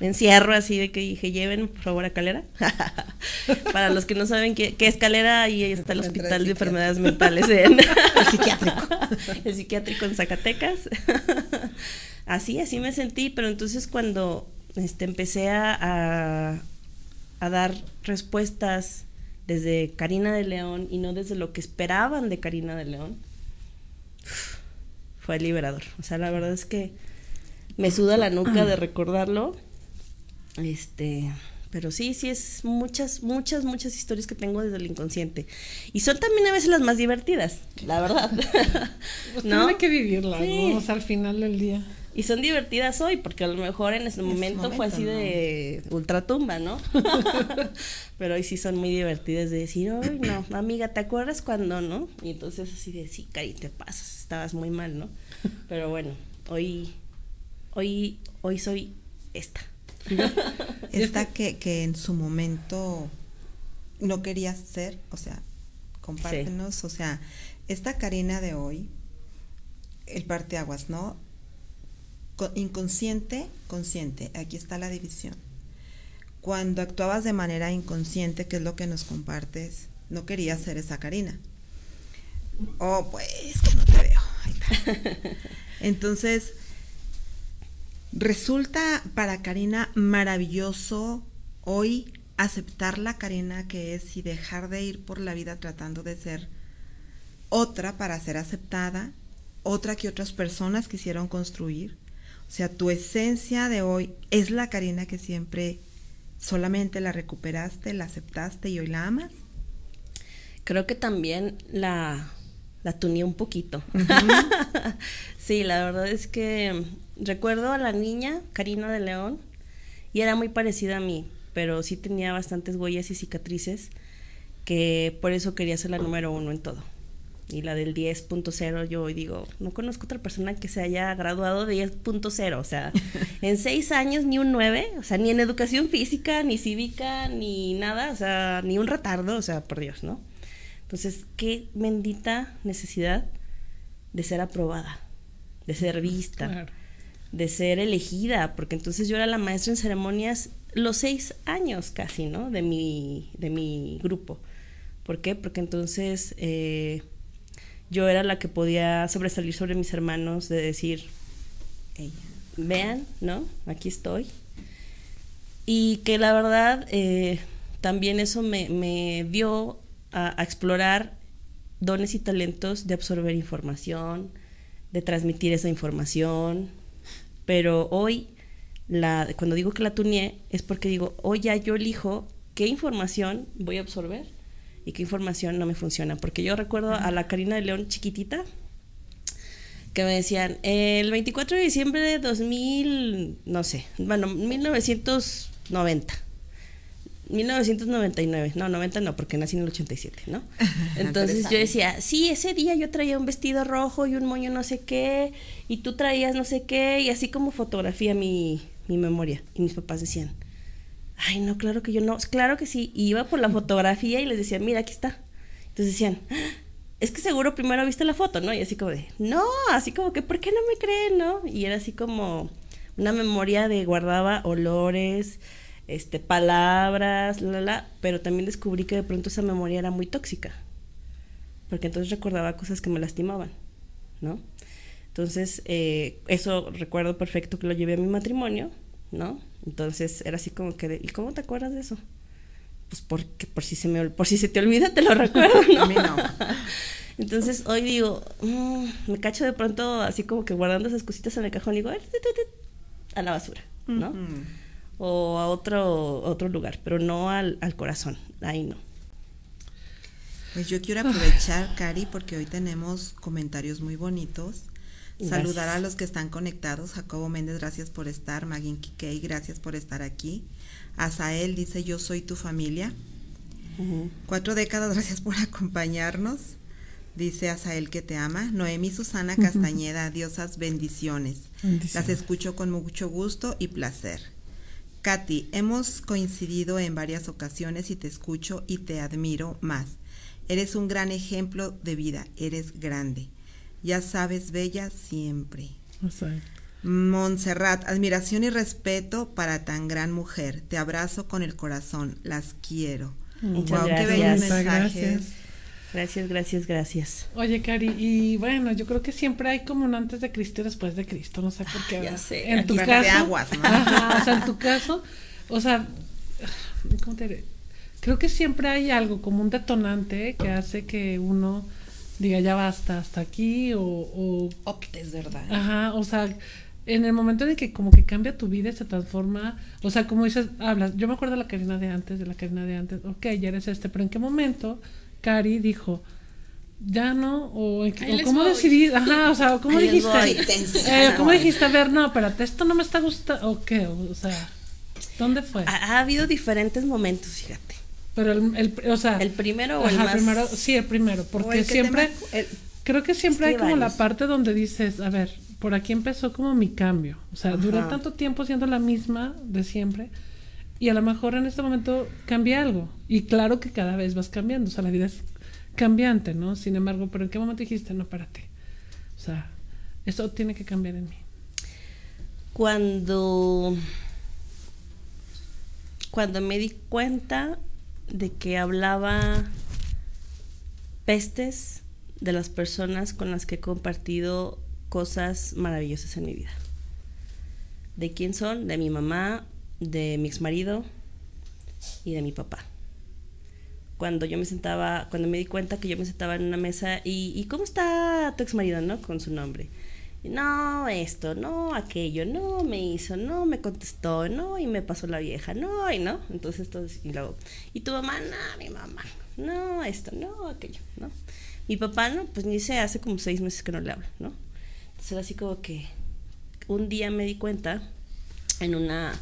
encierro así de que dije, lleven por favor a Calera. [laughs] Para los que no saben qué, qué es Calera, ahí está el Hospital de. Enfermedades Mentales en [laughs] el psiquiátrico. [laughs] el psiquiátrico en Zacatecas. así, así me sentí, pero entonces cuando este, empecé a, a, a dar respuestas desde Karina de León y no desde lo que esperaban de Karina de León, fue liberador. O sea, la verdad es que me suda la nuca de recordarlo. Este, pero sí, sí es muchas, muchas, muchas historias que tengo desde el inconsciente. Y son también a veces las más divertidas, la verdad. [laughs] Pues ¿No? tiene que vivirla, Sí. ¿no? O sea, al final del día. Y son divertidas hoy, porque a lo mejor en ese momento, fue momento, así ¿no? de ultratumba, ¿no? [laughs] [laughs] Pero hoy sí son muy divertidas de decir, ay, no, amiga, ¿te acuerdas cuando, no? Y entonces así de, sí, Cari, te pasas, estabas muy mal, ¿no? Pero bueno, hoy, hoy, hoy soy esta. [laughs] Esta que, que en su momento no querías ser, o sea, compártenos, o sea, esta Karina de hoy, el parteaguas, ¿no? Co- inconsciente, consciente. Aquí está la división. Cuando actuabas de manera inconsciente, que es lo que nos compartes, no querías ser esa Karina. Oh, pues que no te veo. Ahí está. [laughs] Entonces, resulta para Karina maravilloso hoy aceptar la Karina que es y dejar de ir por la vida tratando de ser otra para ser aceptada, otra que otras personas quisieron construir. O sea, tu esencia de hoy es la Karina que siempre solamente la recuperaste, la aceptaste y hoy la amas. Creo que también la, la tuneé un poquito. [laughs] sí, la verdad es que recuerdo a la niña, Karina de León, y era muy parecida a mí, pero sí tenía bastantes huellas y cicatrices, que por eso quería ser la número uno en todo. Y la del 10.0, yo digo, no conozco otra persona que se haya graduado de 10.0, o sea, [laughs] en seis años ni un 9, o sea, ni en educación física, ni cívica, ni nada, o sea, ni un retardo, o sea, por Dios, ¿no? Entonces, qué bendita necesidad de ser aprobada, de ser vista, Claro. de ser elegida, porque entonces yo era la maestra en ceremonias los seis años casi, ¿no? De mi, de mi grupo. ¿Por qué? Porque entonces eh, yo era la que podía sobresalir sobre mis hermanos, de decir, vean, ¿no? Aquí estoy. Y que la verdad eh, también eso me, me dio a, explorar dones y talentos de absorber información, de transmitir esa información. Pero hoy, la, cuando digo que la tuneé, es porque digo, hoy ya yo elijo qué información voy a absorber y qué información no me funciona. Porque yo recuerdo a la Karina de León chiquitita, que me decían, el 24 de diciembre de 2000, no sé, bueno, 1990. 1999, no, 90 no, porque nací en el 87, ¿no? [laughs] Entonces yo decía, sí, ese día yo traía un vestido rojo y un moño no sé qué, y tú traías no sé qué, y así como fotografía mi, mi memoria. Y mis papás decían, ay, no, claro que yo no, claro que sí. Y iba por la fotografía y les decía, mira, aquí está. Entonces decían, "Ah, es que seguro primero viste la foto, ¿no? Y así como de, no, así como que, ¿por qué no me creen, no? Y era así como una memoria de guardaba olores, este, palabras, la, la, pero también descubrí que de pronto esa memoria era muy tóxica, porque entonces recordaba cosas que me lastimaban, ¿no? Entonces, eh, eso recuerdo perfecto que lo llevé a mi matrimonio, ¿no? Entonces era así como que, de, ¿y cómo te acuerdas de eso? Pues porque por si se me por si se te olvida te lo [laughs] recuerdo, ¿no? A mí no. Entonces hoy digo, mm, me cacho de pronto así como que guardando esas cositas en el cajón y digo, "Ay, tut, tut, tut", a la basura, ¿no? O a otro, otro lugar, pero no al, al corazón, ahí no. Pues yo quiero aprovechar, Cari, porque hoy tenemos comentarios muy bonitos. Gracias. Saludar a los que están conectados. Jacobo Méndez, gracias por estar. Magin Kikei, gracias por estar aquí. Azael dice, yo soy tu familia. Cuatro décadas, [laughs] gracias por acompañarnos. Dice Azael que te ama. Noemi Susana Castañeda, diosas bendiciones. Bendiciones. Las escucho con mucho gusto y placer. Katy, hemos coincidido en varias ocasiones y te escucho y te admiro más. Eres un gran ejemplo de vida, eres grande. Ya sabes, bella siempre. Montserrat, admiración y respeto para tan gran mujer. Te abrazo con el corazón, las quiero. Muchas Guau, qué gracias. bellos Muchas mensajes. gracias. Gracias, gracias, gracias. Oye, Cari, y bueno, yo creo que siempre hay como un antes de Cristo y después de Cristo, no sé por qué. Ya ¿verdad? sé, En tu caso. de aguas, ¿no? Ajá, o sea, en tu caso, o sea, ¿cómo te diré? Creo que siempre hay algo como un detonante que hace que uno diga ya basta hasta aquí o, o Optes, ¿verdad? Ajá, o sea, en el momento de que como que cambia tu vida y se transforma, o sea, como dices, hablas, yo me acuerdo de la Karina de antes, de la Karina de antes, ok, ya eres este, pero ¿en qué momento Cari dijo, ya no, o, o cómo voy. decidí, ajá, o sea, o cómo Ahí dijiste, eh, cómo dijiste, a ver, no, espérate, esto no me está gustando, o qué, o sea, ¿dónde fue? Ha, ha habido diferentes momentos, fíjate. Pero el, el- o sea, ¿El primero o el ajá, más- primero, sí, el primero, porque el siempre, el- Creo que siempre Es hay que como la varios. parte donde dices, a ver, por aquí empezó como mi cambio. O sea, duré tanto tiempo siendo la misma de siempre y a lo mejor en este momento cambia algo. Y claro que cada vez vas cambiando, o sea, la vida es cambiante, ¿no? Sin embargo, pero ¿en qué momento dijiste, no, espérate? O sea, eso tiene que cambiar en mí. Cuando, cuando me di cuenta de que hablaba pestes de las personas con las que he compartido cosas maravillosas en mi vida. ¿De quién son? De mi mamá, de mi ex marido y de mi papá. Cuando yo me sentaba, cuando me di cuenta que yo me sentaba en una mesa y, ¿y cómo está tu ex marido, no? Con su nombre. No, esto, no, aquello, no, me hizo, no, me contestó, no, y me pasó la vieja, no, y no. Entonces, todo, y luego, ¿y tu mamá? No, mi mamá, no, esto, no, aquello, ¿no? Mi papá, no, pues ni sé, hace como seis meses que no le hablo, ¿no? Entonces, era así como que un día me di cuenta en una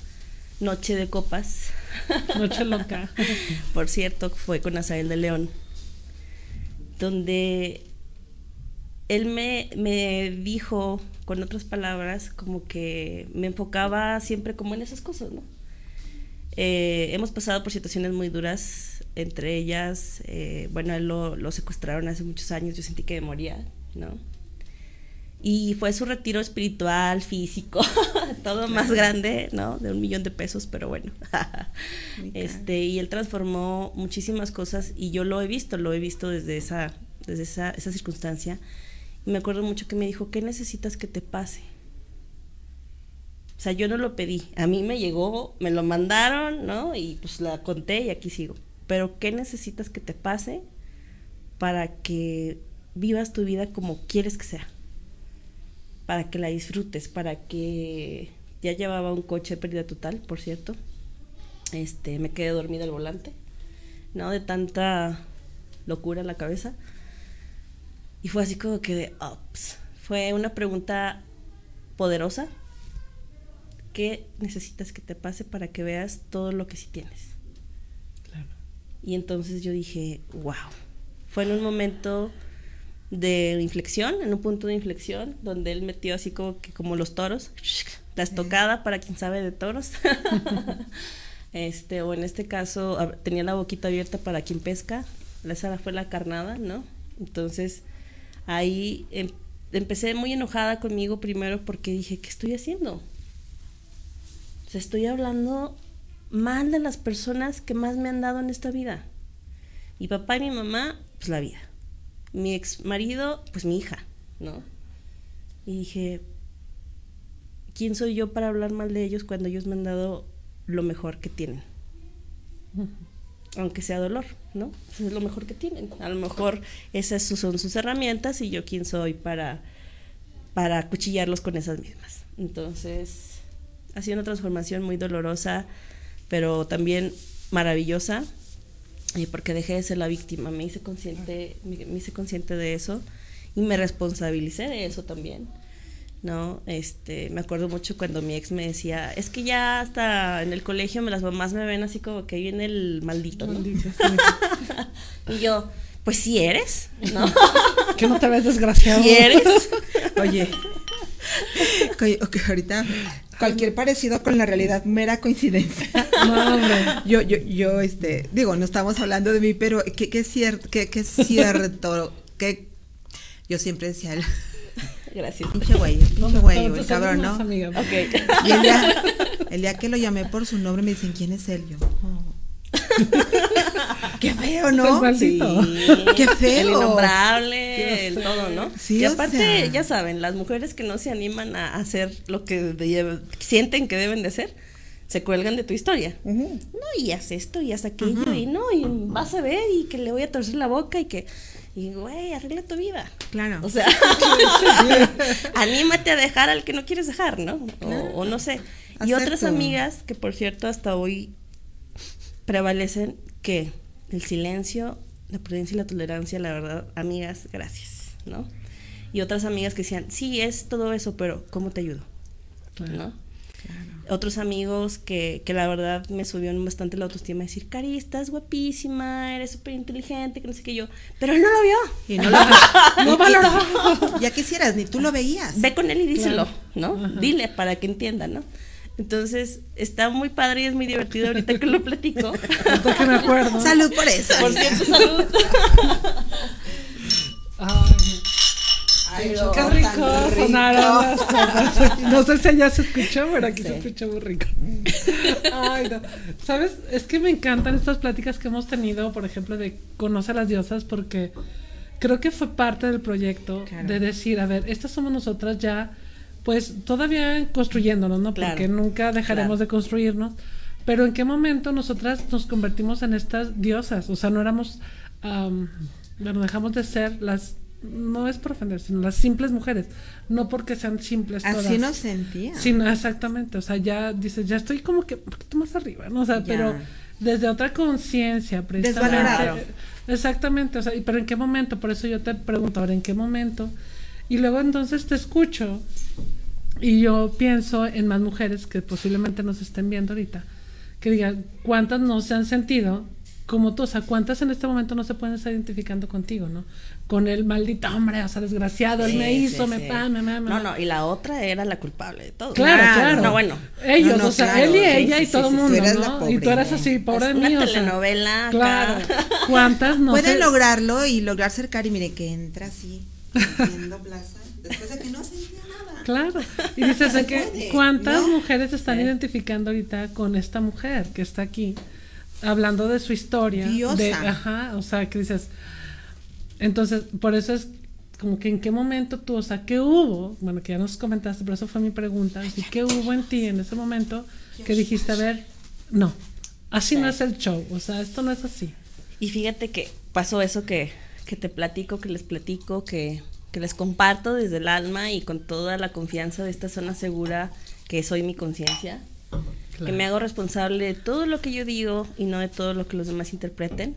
noche de copas. Noche [laughs] loca. Por cierto, fue con Asael de León, donde él me, me dijo, con otras palabras, como que me enfocaba siempre como en esas cosas, ¿no? Eh, hemos pasado por situaciones muy duras, entre ellas, eh, bueno, él lo, lo, secuestraron hace muchos años, yo sentí que moría, ¿no? Y fue su retiro espiritual, físico, [laughs] todo más grande, ¿no? De un millón de pesos, pero bueno. [laughs] este, y él transformó muchísimas cosas y yo lo he visto, lo he visto desde esa, desde esa, esa circunstancia. Y me acuerdo mucho que me dijo, ¿qué necesitas que te pase? O sea, yo no lo pedí, a mí me llegó, me lo mandaron, ¿no? Y pues la conté y aquí sigo. Pero ¿qué necesitas que te pase para que vivas tu vida como quieres que sea? Para que la disfrutes, para que ya llevaba un coche de pérdida total, por cierto. Este, me quedé dormida al volante, ¿no? De tanta locura en la cabeza. Y fue así como que de ups. Fue una pregunta poderosa. ¿Qué necesitas que te pase para que veas todo lo que sí tienes? Claro. Y entonces yo dije, wow. Fue en un momento de inflexión, en un punto de inflexión, donde él metió así como que como los toros, [laughs] la estocada para quien sabe de toros. [laughs] este, o en este caso, tenía la boquita abierta para quien pesca. Esa fue la carnada, ¿no? Entonces, ahí em, empecé muy enojada conmigo primero porque dije, ¿qué estoy haciendo? O sea, estoy hablando mal de las personas que más me han dado en esta vida. Mi papá y mi mamá, pues la vida. Mi ex marido, pues mi hija, ¿no? Y dije, ¿quién soy yo para hablar mal de ellos cuando ellos me han dado lo mejor que tienen? Aunque sea dolor, ¿no? Eso es lo mejor que tienen. A lo mejor esas son sus herramientas y yo quién soy para, para cuchillarlos con esas mismas. Entonces, ha sido una transformación muy dolorosa, pero también maravillosa, eh, porque dejé de ser la víctima, me hice consciente, me, me hice consciente de eso y me responsabilicé de eso también. ¿no? Este, me acuerdo mucho cuando mi ex me decía, es que ya hasta en el colegio me las mamás me ven así como que viene el maldito, ¿no? Maldito, sí. [laughs] y yo, pues si eres, ¿no? [laughs] Que no te ves desgraciado. [laughs] Si eres. Oye, oye, ok, ahorita cualquier parecido con la realidad, mera coincidencia. [laughs] No, hombre. Yo, yo, yo, este, digo, no estamos hablando de mí, pero que, que es cierto, que, que es cierto, que yo siempre decía, el- Gracias. pinche güey, pinche güey, te cabrón, ¿no? amiga. Y el día, el día que lo llamé por su nombre me dicen, ¿quién es él? Yo, oh. [laughs] Qué feo, ¿no? El Sí. Qué [laughs] feo. El innombrable, el todo, ¿no? Sí, y aparte, sea. ya saben, las mujeres que no se animan a hacer lo que de- sienten que deben de hacer, se cuelgan de tu historia. No, y haz esto, y haz aquello, y no, y vas a ver, y que le voy a torcer la boca, y que, y güey, arregla tu vida. Claro. O sea, [laughs] anímate a dejar al que no quieres dejar, ¿no? O, o no sé. Y otras amigas que, por cierto, hasta hoy prevalecen que el silencio, la prudencia y la tolerancia, la verdad, amigas, gracias, ¿no? Y otras amigas que decían, sí, es todo eso, pero ¿cómo te ayudo? ¿No? Otros amigos que, que la verdad me subieron bastante la autoestima, decir, Cari, estás guapísima, eres súper inteligente, que no sé qué yo, pero él no lo vio. Y no lo [laughs] No valoró. [laughs] Ya quisieras, ni tú lo veías. Ve con él y díselo, Claro. ¿no? Ajá. Dile para que entienda, ¿no? Entonces, está muy padre y es muy divertido ahorita que lo platico. [laughs] Que me acuerdo. Salud por eso. Por cierto, [laughs] salud. Ay, pero- Qué rico sonaron las. No sé si allá se escuchó, pero aquí se escuchó muy rico. Ay, no. ¿Sabes? Es que me encantan estas pláticas que hemos tenido, por ejemplo, de Conoce a las diosas, porque creo que fue parte del proyecto Claro. de decir, a ver, estas somos nosotras ya, pues todavía construyéndonos, ¿no? Claro. Porque nunca dejaremos Claro. de construirnos. Pero en qué momento nosotras nos convertimos en estas diosas? O sea, no éramos, am, bueno, dejamos de ser las, no es por ofender, sino las simples mujeres. No porque sean simples todas. Así nos sentía. Sí, no, exactamente. O sea, ya dices, ya estoy como que un poquito más arriba, ¿no? O sea, Ya. pero desde otra conciencia, precisamente. Desvalorado. Exactamente. O sea, pero en qué momento, por eso yo te pregunto, ahora, ¿en qué momento? Y luego entonces te escucho y yo pienso en más mujeres que posiblemente nos estén viendo ahorita, que digan, ¿cuántas no se han sentido como tú? O sea, ¿cuántas en este momento no se pueden estar identificando contigo, no? Con el maldito hombre, o sea, desgraciado, él me hizo, sí, me sí. pa, me me No, no, y la otra era la culpable de todo. Claro, Claro. claro. No, bueno. Ellos, No, no, o sea, claro, él y ella y todo el tú mundo, ¿no? pobre, y tú eras así, pobre Es una mí, o sea, telenovela. Claro. ¿Cuántas no Pueden lograrlo y lograr cercar y mire que entra así, haciendo plaza, después de que no sentía nada. Claro. [laughs] Y dices, Se ¿de que ¿cuántas ¿no? mujeres se están Sí. identificando ahorita con esta mujer que está aquí? Hablando de su historia. Diosa. De, ajá, o sea, que dices. Entonces, por eso es como que en qué momento tú, o sea, ¿qué hubo? Bueno, que ya nos comentaste, pero eso fue mi pregunta. ¿Y qué hubo en ti en ese momento que dijiste, a ver, no, así no es el show, o sea, esto no es así? Y fíjate que pasó eso que, que te platico, que les platico, que, que les comparto desde el alma y con toda la confianza de esta zona segura que soy mi conciencia. Que me hago responsable de todo lo que yo digo y no de todo lo que los demás interpreten.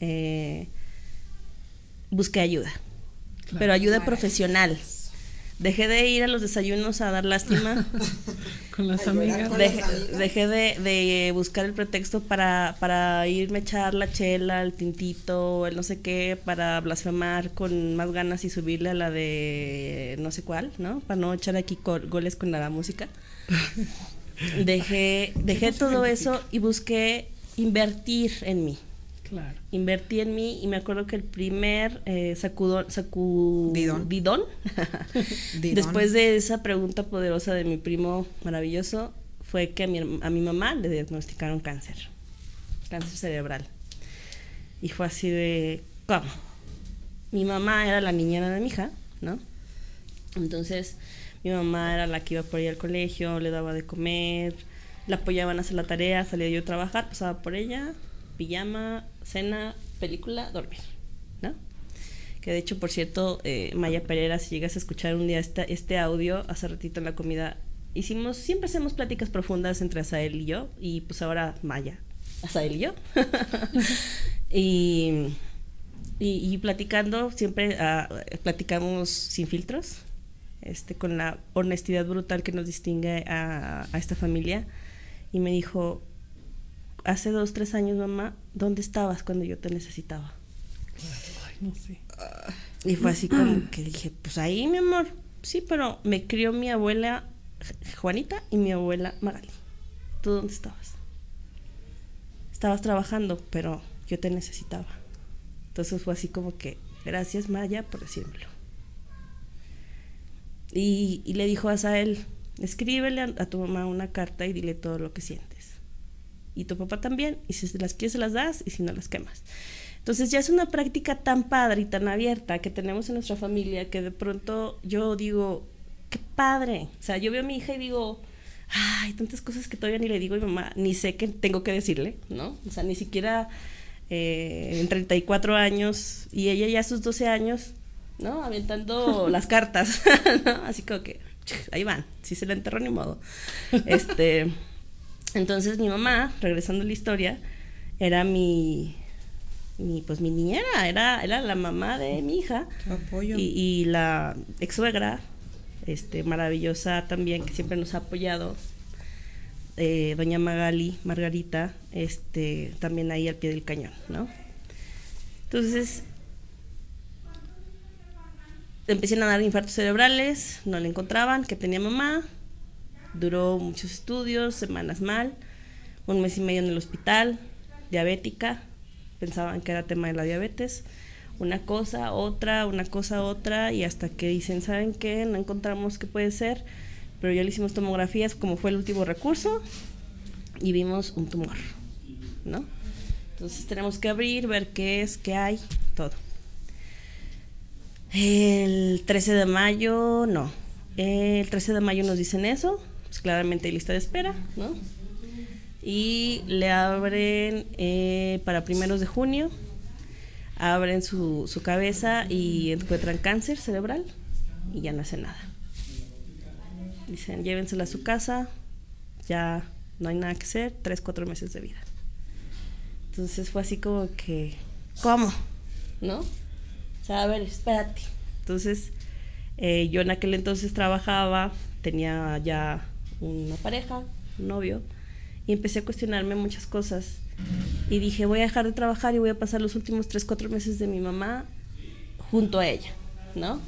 Eh, busqué ayuda, Claro. pero ayuda profesional. Dejé de ir a los desayunos a dar lástima. [laughs] Con las amigas. con Dejé, las amigas. dejé de, de buscar el pretexto para, para irme a echar la chela, el tintito, el no sé qué, para blasfemar con más ganas y subirle a la de no sé cuál, ¿no? Para no echar aquí goles con la música. [laughs] Dejé, dejé todo eso y busqué invertir en mí. Claro. Invertí en mí y me acuerdo que el primer eh, sacudón, sacudidón, Didón. [laughs] Didón. después de esa pregunta poderosa de mi primo maravilloso, fue que a mi, a mi mamá le diagnosticaron cáncer, cáncer cerebral. Y fue así de, ¿cómo? Mi mamá era la niñera de mi hija, ¿no? Entonces, mi mamá era la que iba por ella al colegio, le daba de comer, la apoyaban a hacer la tarea, salía yo a trabajar, pasaba por ella, pijama, cena, película, dormir, ¿no? Que de hecho, por cierto, eh, Maya Pereira, si llegas a escuchar un día este, audio, hace ratito en la comida, hicimos, siempre hacemos pláticas profundas entre Asael y yo, y pues ahora Maya, Asael y yo. [laughs] y, y, y platicando, siempre ah, platicamos sin filtros, este, con la honestidad brutal que nos distingue a, a esta familia. Y me dijo, hace dos, tres años, mamá, ¿dónde estabas cuando yo te necesitaba? Ay, no sé. Y fue así como que dije, pues ahí, mi amor. Sí, pero me crió mi abuela Juanita y mi abuela Magali. ¿Tú dónde estabas? Estabas trabajando, pero yo te necesitaba. Entonces fue así como que, gracias Maya por decírmelo. Y, y le dijo a Sael, escríbele a, a tu mamá una carta y dile todo lo que sientes. Y tu papá también, y si las quieres se las das y si no las quemas. Entonces ya es una práctica tan padre y tan abierta que tenemos en nuestra familia que de pronto yo digo, qué padre. O sea, yo veo a mi hija y digo, ay, tantas cosas que todavía ni le digo a mi mamá, ni sé qué tengo que decirle, ¿no? O sea, ni siquiera eh, en 34 años y ella ya a sus 12 años, ¿no? Aventando [laughs] las cartas, [laughs] ¿no? Así como que, ahí van, si se la enterró ni modo. [laughs] Este, entonces mi mamá, regresando a la historia, era mi, mi pues mi niñera, era, era la mamá de mi hija apoyo. y, y la ex suegra, este, maravillosa también, que siempre nos ha apoyado, eh, doña Magali, Margarita, este, también ahí al pie del cañón, ¿no? Entonces, empiezan a dar infartos cerebrales, no le encontraban, que tenía mamá, duró muchos estudios, semanas mal, un mes y medio en el hospital, diabética, pensaban que era tema de la diabetes, una cosa, otra, una cosa, otra, y hasta que dicen, ¿saben qué? No encontramos qué puede ser, pero ya le hicimos tomografías como fue el último recurso y vimos un tumor, ¿no? Entonces tenemos que abrir, ver qué es, qué hay, todo. El 13 de mayo, no. El 13 de mayo nos dicen eso, pues claramente hay lista de espera, ¿no? Y le abren eh, para primeros de junio, abren su, su cabeza y encuentran cáncer cerebral y ya no hace nada. Dicen, llévensela a su casa, ya no hay nada que hacer, tres, cuatro meses de vida. Entonces fue así como que, ¿cómo? ¿No? O sea, a ver, espérate. Entonces, eh, yo en aquel entonces trabajaba, tenía ya una pareja, un novio, y empecé a cuestionarme muchas cosas. Y dije, voy a dejar de trabajar y voy a pasar los últimos tres, cuatro meses de mi mamá junto a ella, ¿no?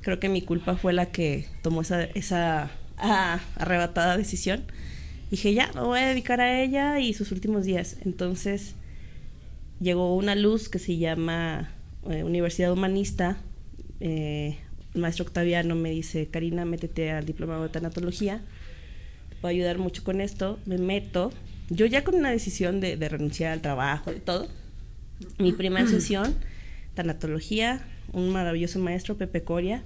Creo que mi culpa fue la que tomó esa, esa ah, arrebatada decisión. Dije, ya, me voy a dedicar a ella y sus últimos días. Entonces llegó una luz que se llama eh, Universidad Humanista. Eh, el maestro Octaviano me dice, Karina, métete al diplomado de tanatología. Te puedo ayudar mucho con esto. Me meto. Yo ya con una decisión de, de renunciar al trabajo y todo. Mi primera [clears throat] sesión, tanatología, un maravilloso maestro, Pepe Coria,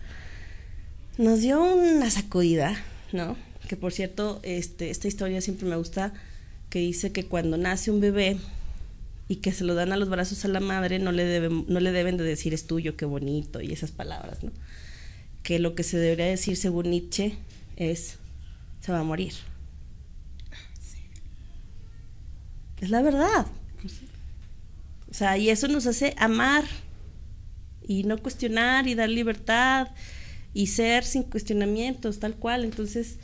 nos dio una sacudida, ¿no? Que por cierto, este, esta historia siempre me gusta, que dice que cuando nace un bebé y que se lo dan a los brazos a la madre, no le deben, no le deben de decir es tuyo, qué bonito, y esas palabras, ¿no? Que lo que se debería decir según Nietzsche es, se va a morir. Es la verdad. O sea, y eso nos hace amar y no cuestionar y dar libertad y ser sin cuestionamientos, tal cual. Entonces,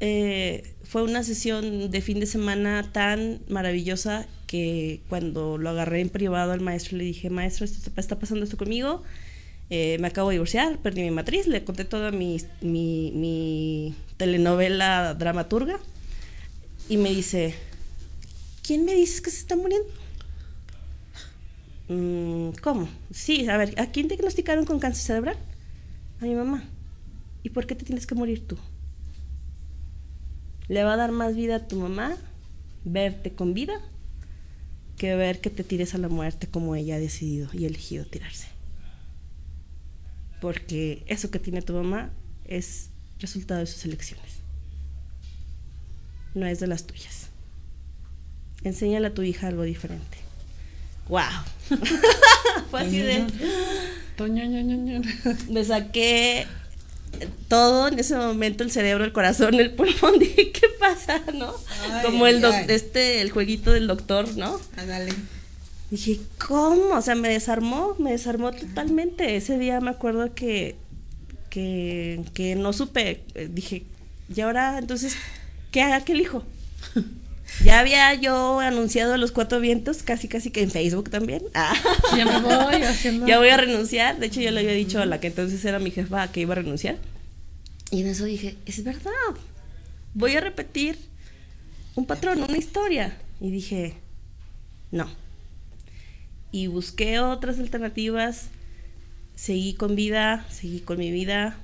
eh, fue una sesión de fin de semana tan maravillosa que cuando lo agarré en privado al maestro le dije, maestro, esto está pasando esto conmigo, eh, me acabo de divorciar, perdí mi matriz, le conté toda mi, mi, mi telenovela dramaturga y me dice, ¿quién me dices que se está muriendo? Mm, ¿Cómo? Sí, a ver, ¿a quién diagnosticaron con cáncer cerebral? A mi mamá. ¿Y por qué te tienes que morir tú? Le va a dar más vida a tu mamá verte con vida que ver que te tires a la muerte como ella ha decidido y elegido tirarse. Porque eso que tiene tu mamá es resultado de sus elecciones. No es de las tuyas. Enséñale a tu hija algo diferente. ¡Wow! [laughs] Fue así de. Me saqué todo en ese momento, el cerebro, el corazón, el pulmón. [laughs] Dije, ¿qué pasa, no? Ay, Como el, doc- ay. este, el jueguito del doctor, ¿no? Ándale. Dije, ¿cómo? O sea, me desarmó, me desarmó totalmente. Ese día me acuerdo que, que, que no supe. eh, Dije, ¿y ahora entonces qué haga? ¿Qué elijo? [laughs] Ya había yo anunciado a los cuatro vientos, casi casi que en Facebook también. [laughs] Ah. Ya me voy haciendo. Ya voy a renunciar. De hecho, yo le había dicho a la que entonces era mi jefa que iba a renunciar. Y en eso dije, es verdad. Voy a repetir un patrón, una historia. Y dije, no. Y busqué otras alternativas. Seguí con vida, seguí con mi vida.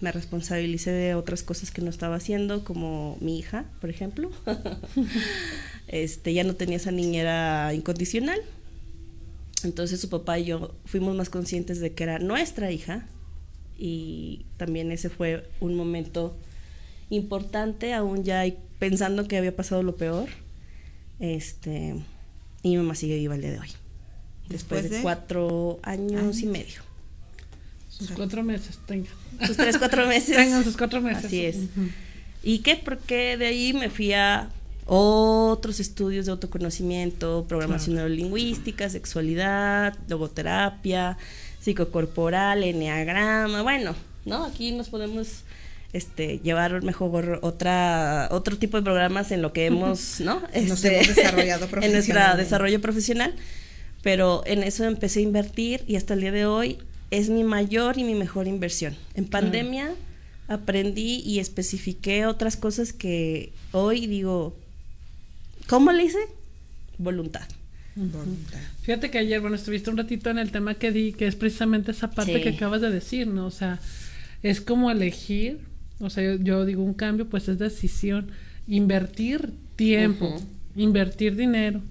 Me responsabilicé de otras cosas que no estaba haciendo, como mi hija, por ejemplo. [laughs] este, ya no tenía esa niñera incondicional. Entonces su papá y yo fuimos más conscientes de que era nuestra hija y también ese fue un momento importante, aún ya pensando que había pasado lo peor. Este, y mi mamá sigue viva el día de hoy. Después, Después de, de cuatro años y medio. Sus cuatro meses, tenga. Sus tres, cuatro [laughs] meses. Tengan sus cuatro meses. Así es. ¿Y qué? Porque de ahí me fui a otros estudios de autoconocimiento, programación neurolingüística, sexualidad, logoterapia, psicocorporal, enneagrama, bueno, ¿no? Aquí nos podemos este, llevar mejor otra, otro tipo de programas en lo que hemos, [laughs] ¿no? Nos Este, hemos desarrollado [laughs] En nuestro desarrollo profesional, pero en eso empecé a invertir y hasta el día de hoy es mi mayor y mi mejor inversión. En pandemia aprendí y especifiqué otras cosas que hoy digo, ¿cómo le hice? Voluntad. Voluntad. Fíjate que ayer, bueno, estuviste un ratito en el tema que di, que es precisamente esa parte Sí. que acabas de decir, ¿no? O sea, es como elegir, o sea, yo, yo digo un cambio, pues es decisión, invertir tiempo, invertir dinero,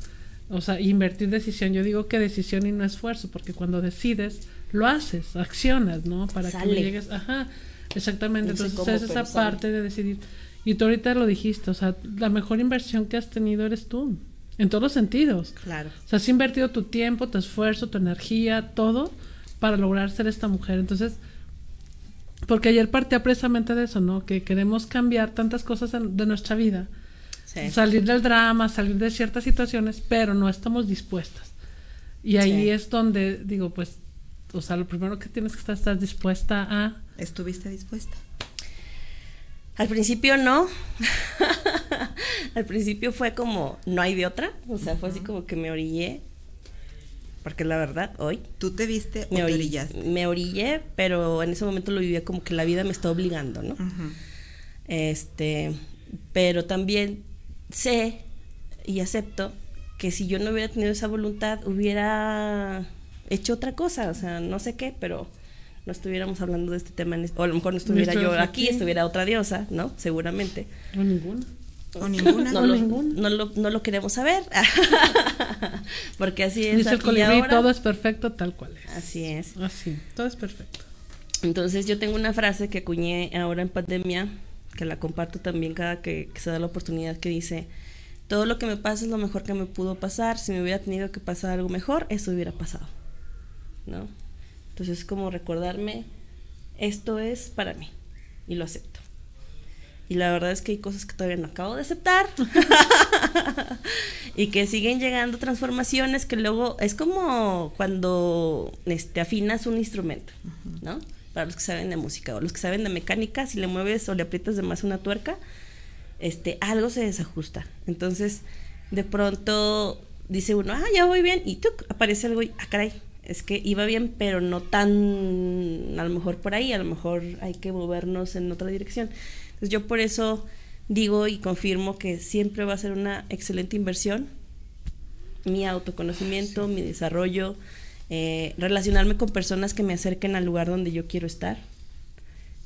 o sea, invertir decisión. Yo digo que decisión y no esfuerzo, porque cuando decides, lo haces, accionas, ¿no? Para que no Sale. llegues, ajá, exactamente. No sé Entonces cómo, es esa sale. parte de decidir. Y tú ahorita lo dijiste, o sea, la mejor inversión que has tenido eres tú, en todos los sentidos. Claro. O sea, has invertido tu tiempo, tu esfuerzo, tu energía, todo para lograr ser esta mujer. Entonces, porque ayer partía precisamente de eso, ¿no? Que queremos cambiar tantas cosas en- de nuestra vida. Sí. Salir del drama, salir de ciertas situaciones, pero no estamos dispuestas. Y ahí Sí. es donde digo, pues, o sea, lo primero que tienes que estar, estar dispuesta a... ¿Estuviste dispuesta? Al principio no. [laughs] Al principio fue como, no hay de otra. O sea, fue así como que me orillé. Porque la verdad, hoy ¿Tú te viste o me, te ori- orillaste? me orillé, pero en ese momento lo vivía como que la vida me está obligando, ¿no? Este, pero también sé y acepto que si yo no hubiera tenido esa voluntad, hubiera hecho otra cosa, o sea, no sé qué, pero no estuviéramos hablando de este tema, en este- o a lo mejor no estuviera yo aquí, aquí. estuviera otra diosa, ¿no? Seguramente. No, ninguna. ¿O ninguna? No, O lo, ninguna. no, lo, no lo queremos saber, [laughs] porque así es. Dice el aquí ahora. todo es perfecto tal cual es. Así es. Así, todo es perfecto. Entonces yo tengo una frase que acuñé ahora en pandemia, que la comparto también cada que, que se da la oportunidad, que dice, todo lo que me pasa es lo mejor que me pudo pasar, si me hubiera tenido que pasar algo mejor, eso hubiera pasado. ¿No? Entonces es como recordarme, esto es para mí, y lo acepto. Y la verdad es que hay cosas que todavía no acabo de aceptar. [laughs] y que siguen llegando transformaciones que luego es como cuando este, afinas un instrumento, ¿no? Para los que saben de música o los que saben de mecánica, si le mueves o le aprietas de más una tuerca, este, algo se desajusta. Entonces, de pronto dice uno, ah, ya voy bien, y ¡tuc! aparece algo y, ah, caray, es que iba bien, pero no tan, a lo mejor por ahí, a lo mejor hay que movernos en otra dirección. Entonces, yo por eso digo y confirmo que siempre va a ser una excelente inversión mi autoconocimiento, mi desarrollo, eh, relacionarme con personas que me acerquen al lugar donde yo quiero estar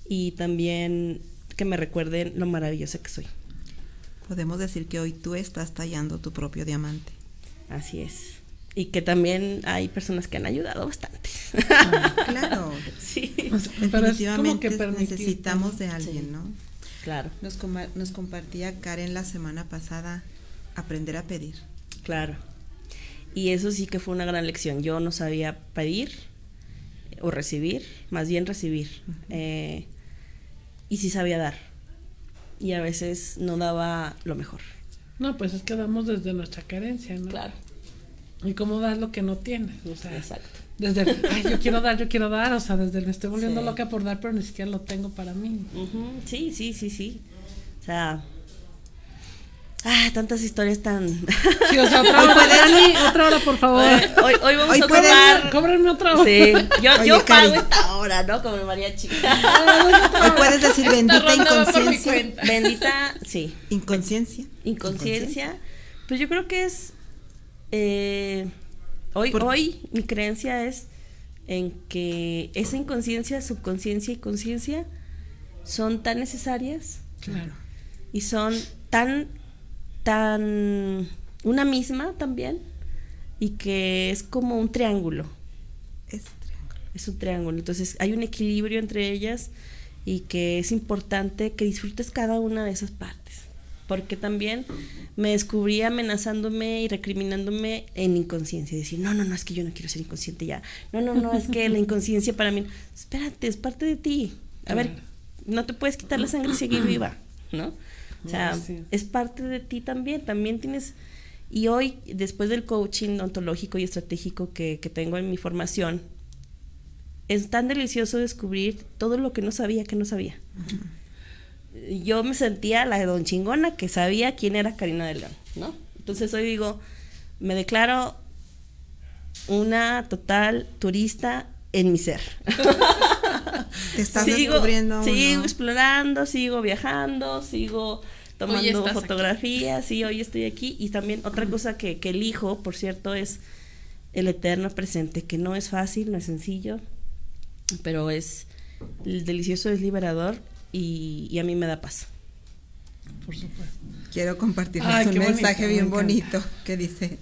y también que me recuerden lo maravillosa que soy. Podemos decir que hoy tú estás tallando tu propio diamante. Así es. Y que también hay personas que han ayudado bastante. [laughs] Claro. sí, Pero es como Definitivamente que permitirte. necesitamos de alguien, Sí. ¿no? claro, nos compartía Karen la semana pasada aprender a pedir. claro. Y eso sí que fue una gran lección. Yo no sabía pedir o recibir, más bien recibir. Eh, y sí sabía dar. Y a veces no daba lo mejor. No, pues es que damos desde nuestra carencia, ¿no? ¿Y cómo das lo que no tienes? O sea, Exacto. desde, ay, yo quiero dar, yo quiero dar, o sea, desde me estoy volviendo Sí. loca por dar, pero ni siquiera lo tengo para mí. Sí, sí, sí, sí. O sea. Ah, tantas historias tan. Sí, o sea, otra hora, Dani, otra hora, por favor. hoy, hoy vamos Hoy a tomar. Cóbrenme otra hora. Sí, yo, Oye, yo pago esta hora, ¿no? Como el mariachi. Hoy puedes decir Esta bendita inconsciencia. Bendita, sí. Inconsciencia. Inconsciencia. Pues yo creo que es. eh, hoy, Por- hoy mi creencia es en que esa inconsciencia, subconsciencia y conciencia son tan necesarias Claro. y son tan, tan una misma también y que es como un triángulo, Es triángulo. es un triángulo. Entonces hay un equilibrio entre ellas y que es importante que disfrutes cada una de esas partes. Porque también me descubrí amenazándome y recriminándome en inconsciencia. Decir, no, no, no, es que yo no quiero ser inconsciente ya. No, no, no, es que la inconsciencia para mí. Espérate, es parte de ti. A ver, no te puedes quitar la sangre y seguir viva, ¿no? O sea, Sí. es parte de ti también. También tienes. Y hoy, después del coaching ontológico y estratégico que, que tengo en mi formación, es tan delicioso descubrir todo lo que no sabía que no sabía. Yo me sentía la don chingona que sabía quién era Karina del León, ¿no? Entonces hoy digo, me declaro una total turista en mi ser. Te estás [laughs] descubriendo aún, sigo ¿no? explorando, sigo viajando, sigo tomando estás aquí. fotografías, sí, hoy estoy aquí. Y también otra cosa que, que elijo, por cierto, es el eterno presente, que no es fácil, no es sencillo, pero es el delicioso, es liberador y, y a mí me da paz. Por supuesto. Quiero compartirles Ay, un bonito, mensaje me bien bonito que dice,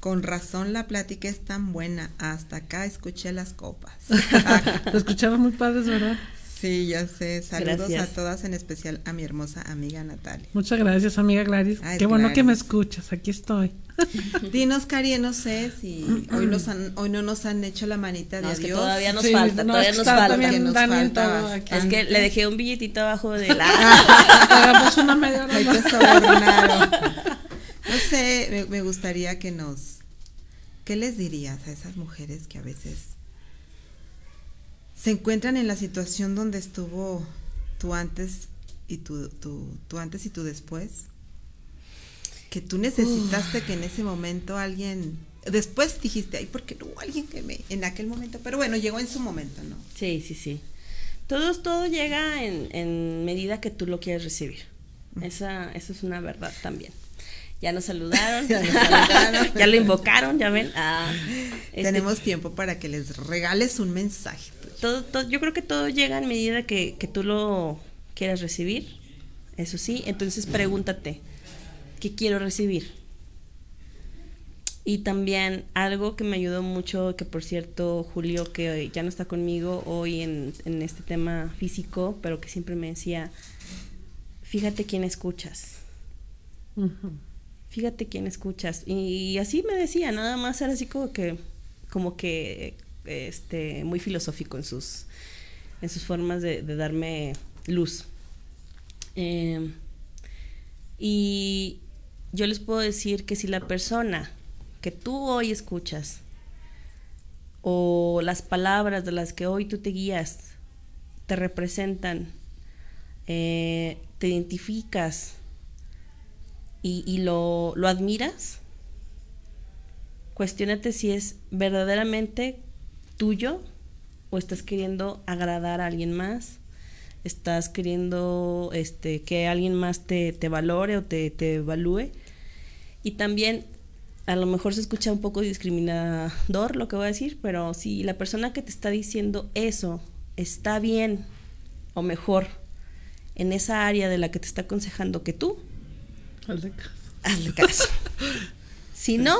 con razón la plática es tan buena, hasta acá escuché las copas. [laughs] Lo escuchaba muy padres, ¿verdad? Sí, ya sé, saludos Gracias. a todas, en especial a mi hermosa amiga Natalia. Muchas gracias, amiga Gladys. Ay, Qué bueno que me escuchas, aquí estoy. [laughs] Dinos, Cari, no sé si hoy, nos han, hoy no nos han hecho la manita de No, es que adiós. todavía nos Sí, falta, no, todavía está nos falta. también nos falta todo bastante. aquí. Es que le dejé un billetito abajo de la... Hagamos una media hora. No sé, me, me gustaría que nos... ¿Qué les dirías a esas mujeres que a veces se encuentran en la situación donde estuvo tu antes y tu, tu, tu antes y tu después? Que tú necesitaste que en ese momento alguien... Después dijiste, ay, ¿por qué no hubo alguien que me... En aquel momento, pero bueno, llegó en su momento, ¿no? Sí, sí, sí. Todo, todo llega en, en medida que tú lo quieres recibir. Esa, eso es una verdad también. Ya nos saludaron, [laughs] Ya nos saludaron. ya lo invocaron, ya ven. Ah, este, Tenemos tiempo para que les regales un mensaje. Todo, todo- yo creo que todo llega en medida que, que tú lo quieras recibir. Eso sí, entonces pregúntate, ¿qué quiero recibir? Y también algo que me ayudó mucho, que por cierto, Julio, que ya no está conmigo hoy en, en este tema físico, pero que siempre me decía, fíjate quién escuchas, fíjate quién escuchas. Y, así me decía, nada más era así como que, como que, este, muy filosófico en sus, en sus formas de, darme luz. Eh, y yo les puedo decir que si la persona que tú hoy escuchas o las palabras de las que hoy tú te guías te representan, eh, te identificas y, y lo, lo admiras, cuestiónate si es verdaderamente tuyo o estás queriendo agradar a alguien más, estás queriendo este, que alguien más te, te valore o te, te evalúe. Y también a lo mejor se escucha un poco discriminador lo que voy a decir, pero si la persona que te está diciendo eso está bien o mejor en esa área de la que te está aconsejando que tú, Hazle caso. hazle caso. [laughs] si no,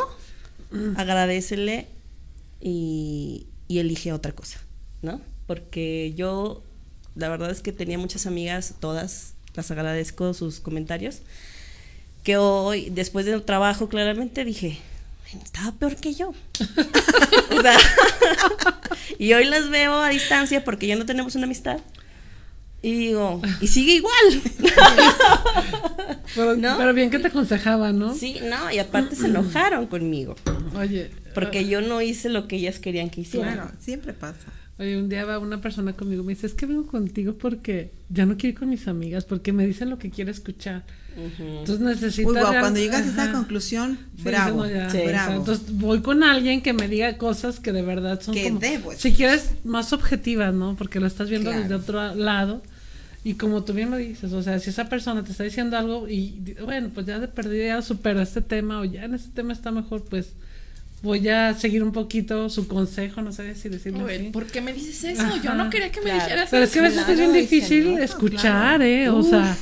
agradecele y, y elige otra cosa, ¿no? Porque yo, la verdad es que tenía muchas amigas, todas, las agradezco sus comentarios, que hoy, después del trabajo, claramente dije, "Ay, estaba peor que yo. [laughs] O sea, [laughs] y hoy las veo a distancia porque ya no tenemos una amistad. Y digo, y sigue igual. [laughs] Pero, ¿No? pero bien que te aconsejaba, ¿no? Sí, no, y aparte se enojaron conmigo. Oye, Porque yo no hice lo que ellas querían que hiciera. Claro, siempre pasa. Oye, un día va una persona conmigo y me dice, es que vengo contigo porque ya no quiero ir con mis amigas, porque me dicen lo que quiero escuchar. Entonces necesito... Real- cuando llegas a esa conclusión, Sí, bravo, dices, no, ya, Sí. o sea, bravo. entonces voy con alguien que me diga cosas que de verdad son Que como, debo si quieres, más objetivas, ¿no? Porque lo estás viendo Claro. desde otro lado. Y como tú bien lo dices, o sea, si esa persona te está diciendo algo y bueno, pues ya de perdida ya supero este tema o ya en este tema está mejor, pues voy a seguir un poquito su consejo, no sé si decirlo Oye, así. ¿por qué me dices eso? Yo no quería que me Claro. dijeras Pero es que a eso. veces es bien difícil escuchar, claro. ¿eh? O Uf. sea,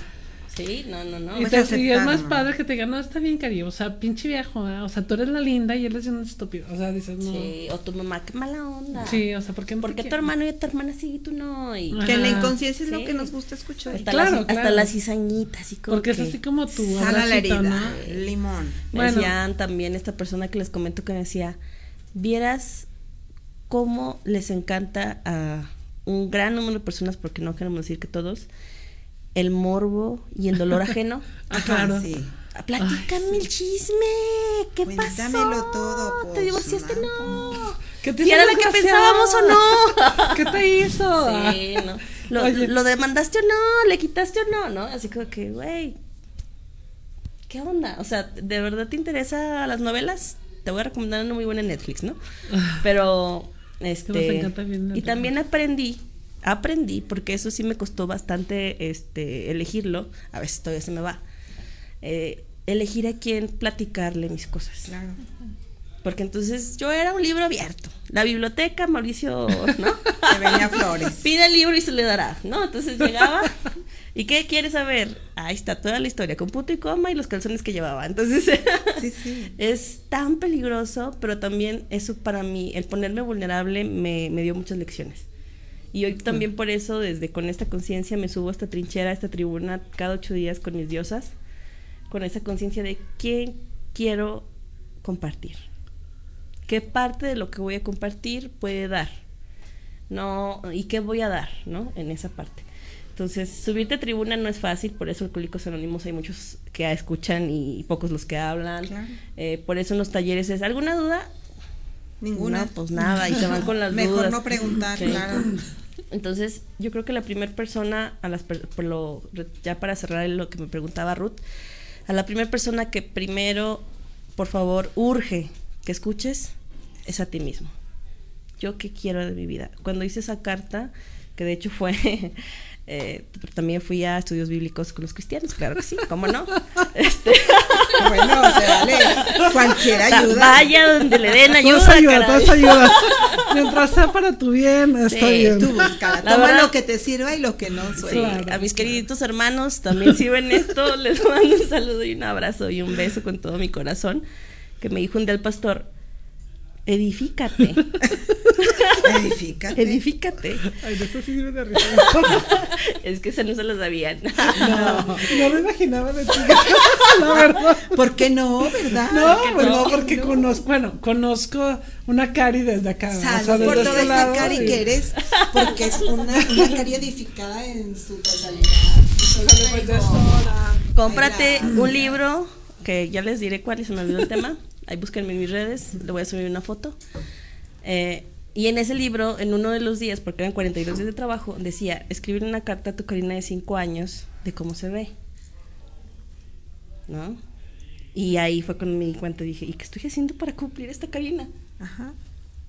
Sí, no, no, no. y, Pues te- y es más ¿no? padre que te digan, no, está bien, cariño, o sea, pinche viejo, ¿eh? o sea, tú eres la linda y él es un estúpido, o sea, dices, no. Sí, o tu mamá, qué mala onda. Sí, o sea, ¿por qué no ¿Por te qué tu quiere? hermano y tu hermana sí y tú no? Y. Que la inconsciencia es lo que nos gusta escuchar. hasta, Claro, las, hasta claro. las cizañitas, así como Porque es que así como tu Sal a la herida, ¿no? limón. me Bueno. decían también esta persona que les comento que me decía, vieras cómo les encanta a un gran número de personas, porque no queremos decir que todos, el morbo y el dolor [laughs] ajeno. Ah, claro. sí. Platícame el chisme. ¿Qué Cuéntamelo pasó? todo, ¿Te pues, divorciaste? mamá. No. ¿Qué ¿Si era lo que pensábamos o no? [laughs] ¿Qué te hizo? [laughs] Sí, no. Lo, lo demandaste o no, le quitaste o no, ¿no? Así como que, güey, ¿qué onda? O sea, ¿de verdad te interesa las novelas? Te voy a recomendar una muy buena en Netflix, ¿no? Pero, este... encanta bien Y también aprendí, aprendí, porque eso sí me costó bastante, este, elegirlo, a veces todavía se me va, eh, elegir a quién platicarle mis cosas. Claro. Porque entonces yo era un libro abierto. La biblioteca, Mauricio, ¿no? [laughs] Te venía flores. Pide el libro y se le dará, ¿no? Entonces llegaba. ¿Y qué quieres saber? Ahí está toda la historia, con punto y coma y los calzones que llevaba. Entonces, [laughs] Sí, sí. es tan peligroso, pero también eso para mí, el ponerme vulnerable me, me dio muchas lecciones. Y hoy también por eso, desde con esta conciencia, me subo a esta trinchera, a esta tribuna, cada ocho días con mis diosas, con esa conciencia de quién quiero compartir. ¿Qué parte de lo que voy a compartir puede dar? No, y qué voy a dar, ¿no? En esa parte. Entonces, subirte a tribuna no es fácil, por eso Alcohólicos Anónimos hay muchos que escuchan y pocos los que hablan. Claro. Eh, por eso en los talleres es, ¿alguna duda? Ninguna. No, pues nada, y se van con las Mejor dudas. no preguntar, Sí. claro. Entonces, yo creo que la primera persona, a las per- por lo, ya para cerrar lo que me preguntaba Ruth, a la primera persona que primero, por favor, urge que escuches, es a ti mismo. Yo qué quiero de mi vida. Cuando hice esa carta, que de hecho fue, [laughs] eh, también fui a estudios bíblicos con los cristianos, claro que sí, ¿cómo no? [laughs] Este, Bueno, o sea, dale cualquier ayuda. Vaya donde le den ayuda. Todas ayuda, todas ayuda. [laughs] Mientras sea para tu bien, está Sí, bien. Tú búscala, La toma verdad- lo que te sirva y lo que no Sí, suena. a mis queriditos hermanos también si ven esto, [laughs] les mando un saludo y un abrazo y un beso con todo mi corazón. Que me dijo un día el pastor, edifícate, Edifícate. edifícate. Ay, de eso sí debe de risa. [laughs] Es que eso no se lo sabían. No, no me imaginaba de ti. [laughs] La verdad. ¿Por qué no, verdad? No, ¿Por qué pues no, ¿Por qué porque no? conozco, bueno, conozco una Cari desde acá. o sea, Salud por desde toda este esa cari y- que eres, porque es una, una cari edificada en su totalidad. Cómprate Ay, un libro, que ya les diré cuál y se me olvidó el tema. Ahí búsquenme en mis redes, le voy a subir una foto. Eh, y en ese libro, en uno de los días, porque eran 42 días de trabajo, decía, escribir una carta a tu Karina de 5 años de cómo se ve. ¿No? Y ahí fue cuando me di cuenta, dije, ¿y qué estoy haciendo para cumplir esta Karina? Ajá.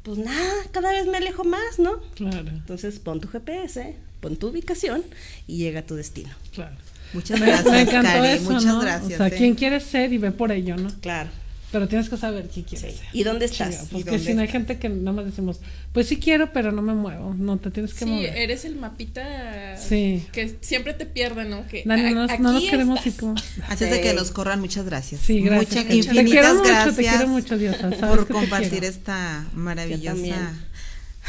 Pues nada, cada vez me alejo más, ¿no? Claro, Entonces pon tu GPS, pon tu ubicación y llega a tu destino. claro. Muchas gracias, [laughs] me encantó Cari. eso, Muchas ¿no? gracias. O sea, ¿eh? quién quieres ser y ve por ello, ¿no? Claro. Pero tienes que saber quién quieres Sí. ¿Y dónde estás? Chinga, ¿Y Porque dónde si no hay gente que nada más decimos, pues sí quiero, pero no me muevo. No, te tienes que Sí, mover. eres el mapita Sí. que siempre te pierde, ¿no? Que Dani, a- no, nos- aquí no nos queremos estás. ir como... Antes de que Sí. nos corran, muchas gracias. Sí, gracias. Muchas, Te quiero infinitas mucho, te gracias quiero mucho, Diosa, por compartir esta maravillosa.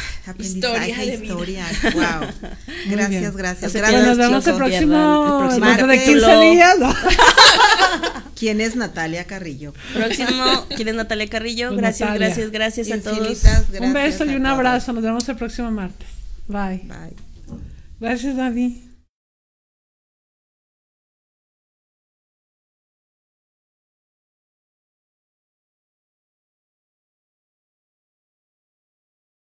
[laughs] aprendizaje, Historia de vida. historia. Wow. Gracias, gracias. Gracias. nos vemos el próximo, el próximo de 15 capítulo. días. [laughs] ¿Quién es Natalia Carrillo? Próximo, ¿quién es Natalia Carrillo? Pues gracias, Natalia. gracias, gracias a todos. Gracias. un beso y un abrazo. Nos vemos el próximo martes. Bye. Bye. Gracias, Dani.